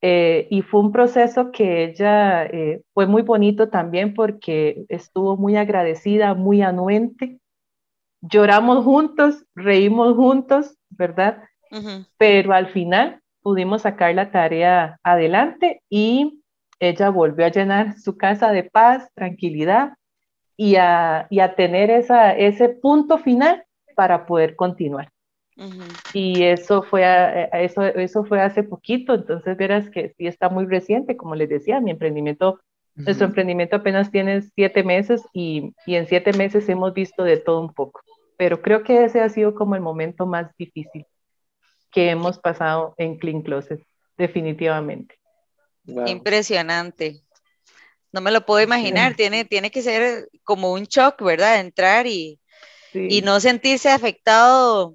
Eh, y fue un proceso que ella eh, fue muy bonito también porque estuvo muy agradecida, muy anuente. Lloramos juntos, reímos juntos, ¿verdad? Pero al final pudimos sacar la tarea adelante y ella volvió a llenar su casa de paz, tranquilidad y a, tener esa, ese punto final para poder continuar. Y eso fue, eso, eso fue hace poquito, entonces verás que sí está muy reciente, como les decía, mi emprendimiento, nuestro emprendimiento apenas tiene siete meses y, y, en siete meses hemos visto de todo un poco, pero creo que ese ha sido como el momento más difícil que hemos pasado en Clean Closet, definitivamente. Impresionante. No me lo puedo imaginar, tiene, tiene que ser como un shock, ¿verdad? Entrar y, y no sentirse afectado.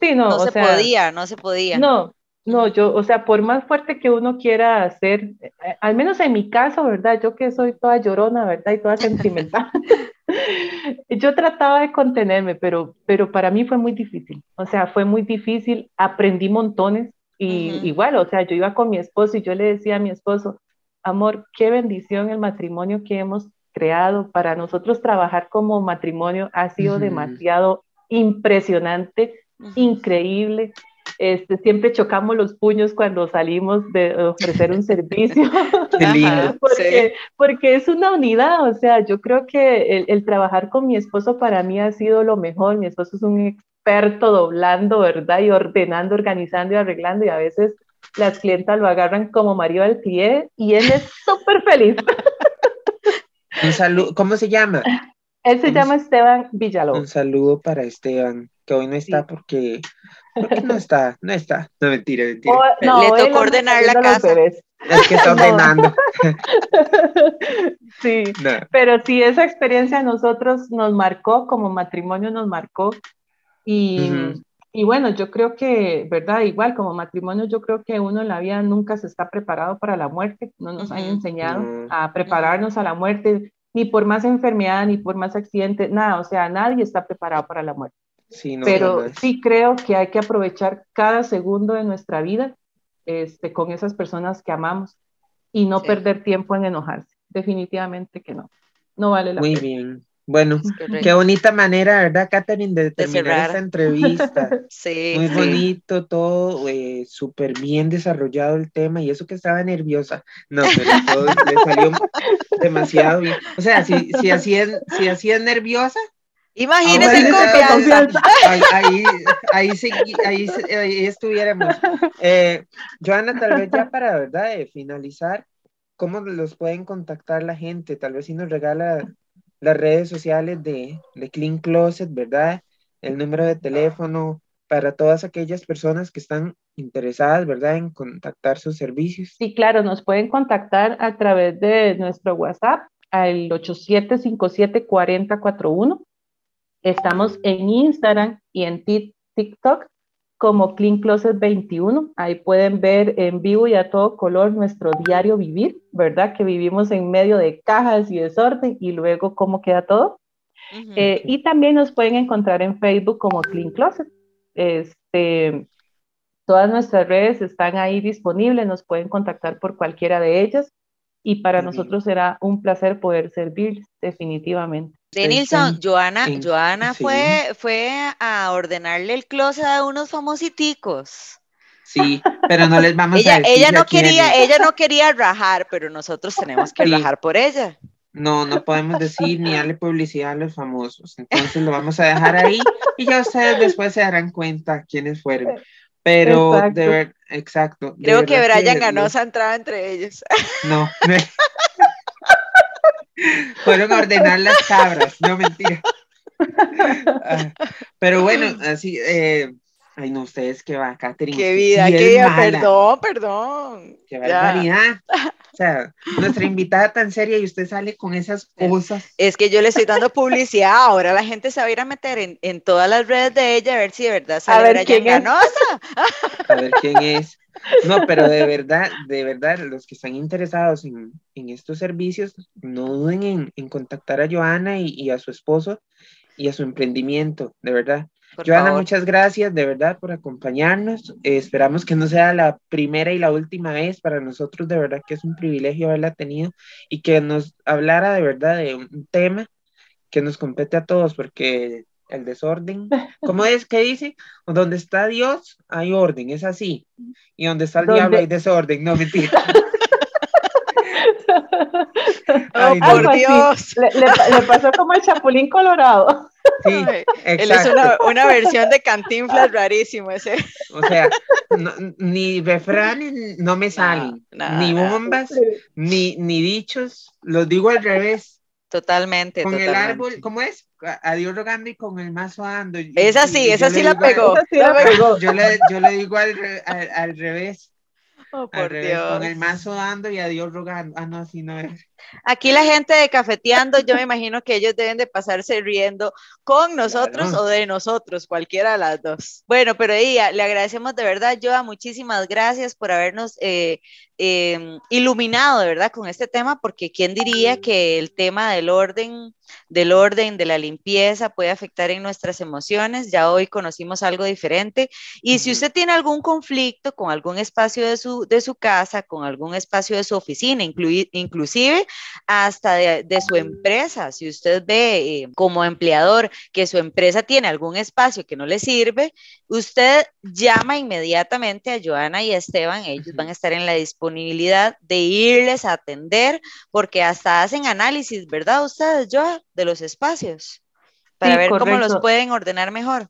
Sí, no, no se podía, no se podía. No, no, yo, o sea, por más fuerte que uno quiera hacer, eh, al menos en mi caso, ¿verdad? Yo que soy toda llorona, ¿verdad? Y toda sentimental. *laughs* yo trataba de contenerme, pero, pero para mí fue muy difícil. O sea, fue muy difícil, aprendí montones y igual, o sea, yo iba con mi esposo y yo le decía a mi esposo, amor, qué bendición el matrimonio que hemos creado. Para nosotros trabajar como matrimonio ha sido demasiado impresionante, increíble. Este, siempre chocamos los puños cuando salimos de ofrecer un servicio. *laughs* *laughs* porque, porque, es una unidad, o sea, yo creo que el, trabajar con mi esposo para mí ha sido lo mejor. Mi esposo es un experto doblando, ¿verdad? Y ordenando, organizando y arreglando, y a veces las clientas lo agarran como Mario al pie y él es *laughs* súper feliz. Un saludo, ¿cómo se llama? Él se llama Esteban Villalobos. Un saludo para Esteban, que hoy no está porque, no está, no está. No, mentira, mentira. no, Le tocó ordenar la casa. Es que está *laughs* ordenando. *laughs* sí, pero sí, esa experiencia a nosotros nos marcó, como matrimonio nos marcó. Y, y bueno, yo creo que, ¿verdad? Igual como matrimonio, yo creo que uno en la vida nunca se está preparado para la muerte. No nos han enseñado a prepararnos a la muerte ni por más enfermedad, ni por más accidente, nada, o sea, nadie está preparado para la muerte. Sí, Pero sí creo que hay que aprovechar cada segundo de nuestra vida este, con esas personas que amamos y no perder tiempo en enojarse. Definitivamente que no. No vale la pena. Muy bien. Bueno, qué bonita manera, ¿verdad, Catherine, de terminar esta entrevista? *laughs* sí. Muy bonito, todo eh, súper bien desarrollado el tema y eso que estaba nerviosa. No, pero todo le salió demasiado bien. O sea, si, si, así, es, si así es nerviosa. Imagínese en confianza. Ahí, ahí, ahí, ahí, ahí, estuviéramos. Eh, Joana, tal vez ya para, ¿verdad?, de finalizar, ¿cómo los pueden contactar la gente? Tal vez si nos regala las redes sociales de, de Clean Closet, ¿verdad? El número de teléfono para todas aquellas personas que están interesadas, ¿verdad?, en contactar sus servicios. Sí, claro, nos pueden contactar a través de nuestro WhatsApp al 87574041. Estamos en Instagram y en TikTok como Clean Closet 21. Ahí pueden ver en vivo y a todo color nuestro diario vivir, ¿verdad? Que vivimos en medio de cajas y desorden y luego cómo queda todo. Eh, y también nos pueden encontrar en Facebook como Clean Closet. Este, todas nuestras redes están ahí disponibles, nos pueden contactar por cualquiera de ellas y para nosotros será un placer poder servir definitivamente. Denilson, Joana, Joana fue, fue a ordenarle el closet a unos famositicos. Sí, pero no les vamos ella, a decir. Ella no quería, ella no quería rajar, pero nosotros *laughs* tenemos que rajar por ella. No, no podemos decir ni darle publicidad a los famosos. Entonces lo vamos a dejar ahí y ya ustedes después se darán cuenta quiénes fueron. Pero de ver, exacto. Creo que Brian Ganosa entraba entre ellos. No, *laughs* Fueron a ordenar las cabras, no mentira. Ah, pero bueno, así, eh, ay no, ustedes que va, Catherine. Qué vida, qué vida, perdón, perdón. Qué barbaridad. O sea, nuestra invitada tan seria y usted sale con esas cosas. Es que yo le estoy dando publicidad, ahora la gente se va a ir a meter en, en todas las redes de ella a ver si de verdad sale a ver quién Ganosa. A ver quién es. No, pero de verdad, de verdad, los que están interesados en, en estos servicios, no duden en, en contactar a Joana y, y, a su esposo y a su emprendimiento, de verdad. Joana, muchas gracias de verdad por acompañarnos. Eh, esperamos que no sea la primera y la última vez. Para nosotros de verdad que es un privilegio haberla tenido y que nos hablara de verdad de un tema que nos compete a todos, porque el desorden. *laughs* ¿Cómo es que dice? Donde está Dios hay orden, es así. Y donde está el diablo hay desorden, no mentira. *laughs* *laughs* Ay, por Dios. Le, pasó como el chapulín colorado. Sí, Él es una, una, versión de cantinflas rarísimo ese. O sea, ni refranes no me salen, ni bombas, ni, ni dichos, los digo al revés. Totalmente. Con el árbol, ¿cómo es? A Dios rogando y con el mazo ando. Esa sí, esa sí la pegó. Yo le, yo le digo al, al, al revés. Oh, por Dios. Con el mazo dando y a Dios rogando. Ah, no, así no es. Aquí la gente de cafeteando, yo me imagino que ellos deben de pasarse riendo con nosotros o de nosotros, cualquiera de las dos. Bueno, pero ella, le agradecemos de verdad, Joa, muchísimas gracias por habernos eh, eh, iluminado, de verdad, con este tema, porque quién diría que el tema del orden del orden, de la limpieza, puede afectar en nuestras emociones. Ya hoy conocimos algo diferente. Y si usted tiene algún conflicto con algún espacio de su, de su casa, con algún espacio de su oficina, inclusive hasta de, su empresa, si usted ve eh, como empleador que su empresa tiene algún espacio que no le sirve, usted llama inmediatamente a Joana y a Esteban. Ellos van a estar en la disponibilidad de irles a atender porque hasta hacen análisis, ¿verdad? Ustedes, Joana? de los espacios para ver cómo los pueden ordenar mejor.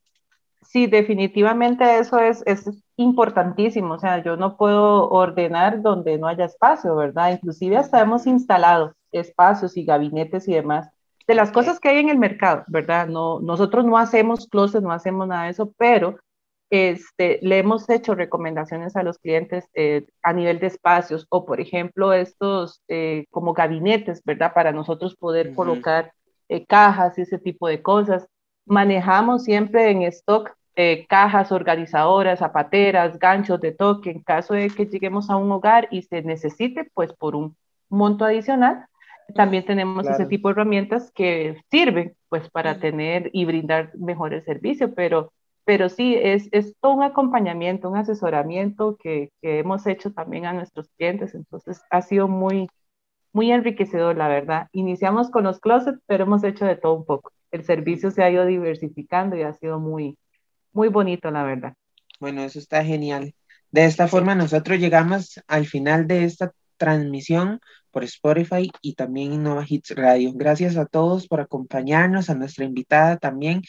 Sí, definitivamente eso es, es importantísimo. O sea, yo no puedo ordenar donde no haya espacio, ¿verdad? Inclusive hasta hemos instalado espacios y gabinetes y demás de las cosas que hay en el mercado, ¿verdad? No, nosotros no hacemos closet, no hacemos nada de eso, pero este, le hemos hecho recomendaciones a los clientes eh, a nivel de espacios o, por ejemplo, estos eh, como gabinetes, ¿verdad? Para nosotros poder colocar eh, cajas y ese tipo de cosas. Manejamos siempre en stock eh, cajas organizadoras, zapateras, ganchos de toque, en caso de que lleguemos a un hogar y se necesite, pues por un monto adicional. También tenemos ese tipo de herramientas que sirven pues para tener y brindar mejores servicios, pero, pero sí, es, es todo un acompañamiento, un asesoramiento que, que hemos hecho también a nuestros clientes, entonces ha sido muy, muy enriquecedor, la verdad. Iniciamos con los closets, pero hemos hecho de todo un poco. El servicio se ha ido diversificando y ha sido muy, muy bonito, la verdad. Bueno, eso está genial. De esta forma nosotros llegamos al final de esta transmisión por Spotify y también Innova Hits Radio. Gracias a todos por acompañarnos, a nuestra invitada también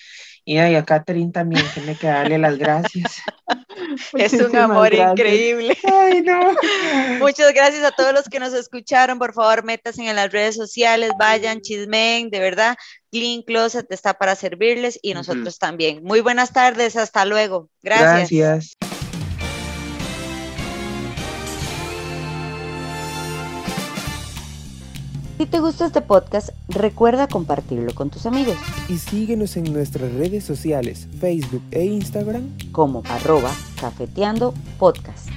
y a Catherine también, tiene que darle las gracias. *laughs* *laughs* es un amor increíble. Ay, no. *laughs* Muchas gracias a todos los que nos escucharon. Por favor, métanse en las redes sociales, vayan, chismen, de verdad. Clean Closet está para servirles y nosotros también. Muy buenas tardes, hasta luego. Gracias. Gracias. Si te gusta este podcast, recuerda compartirlo con tus amigos. Y síguenos en nuestras redes sociales, Facebook e Instagram como arroba cafeteando podcast.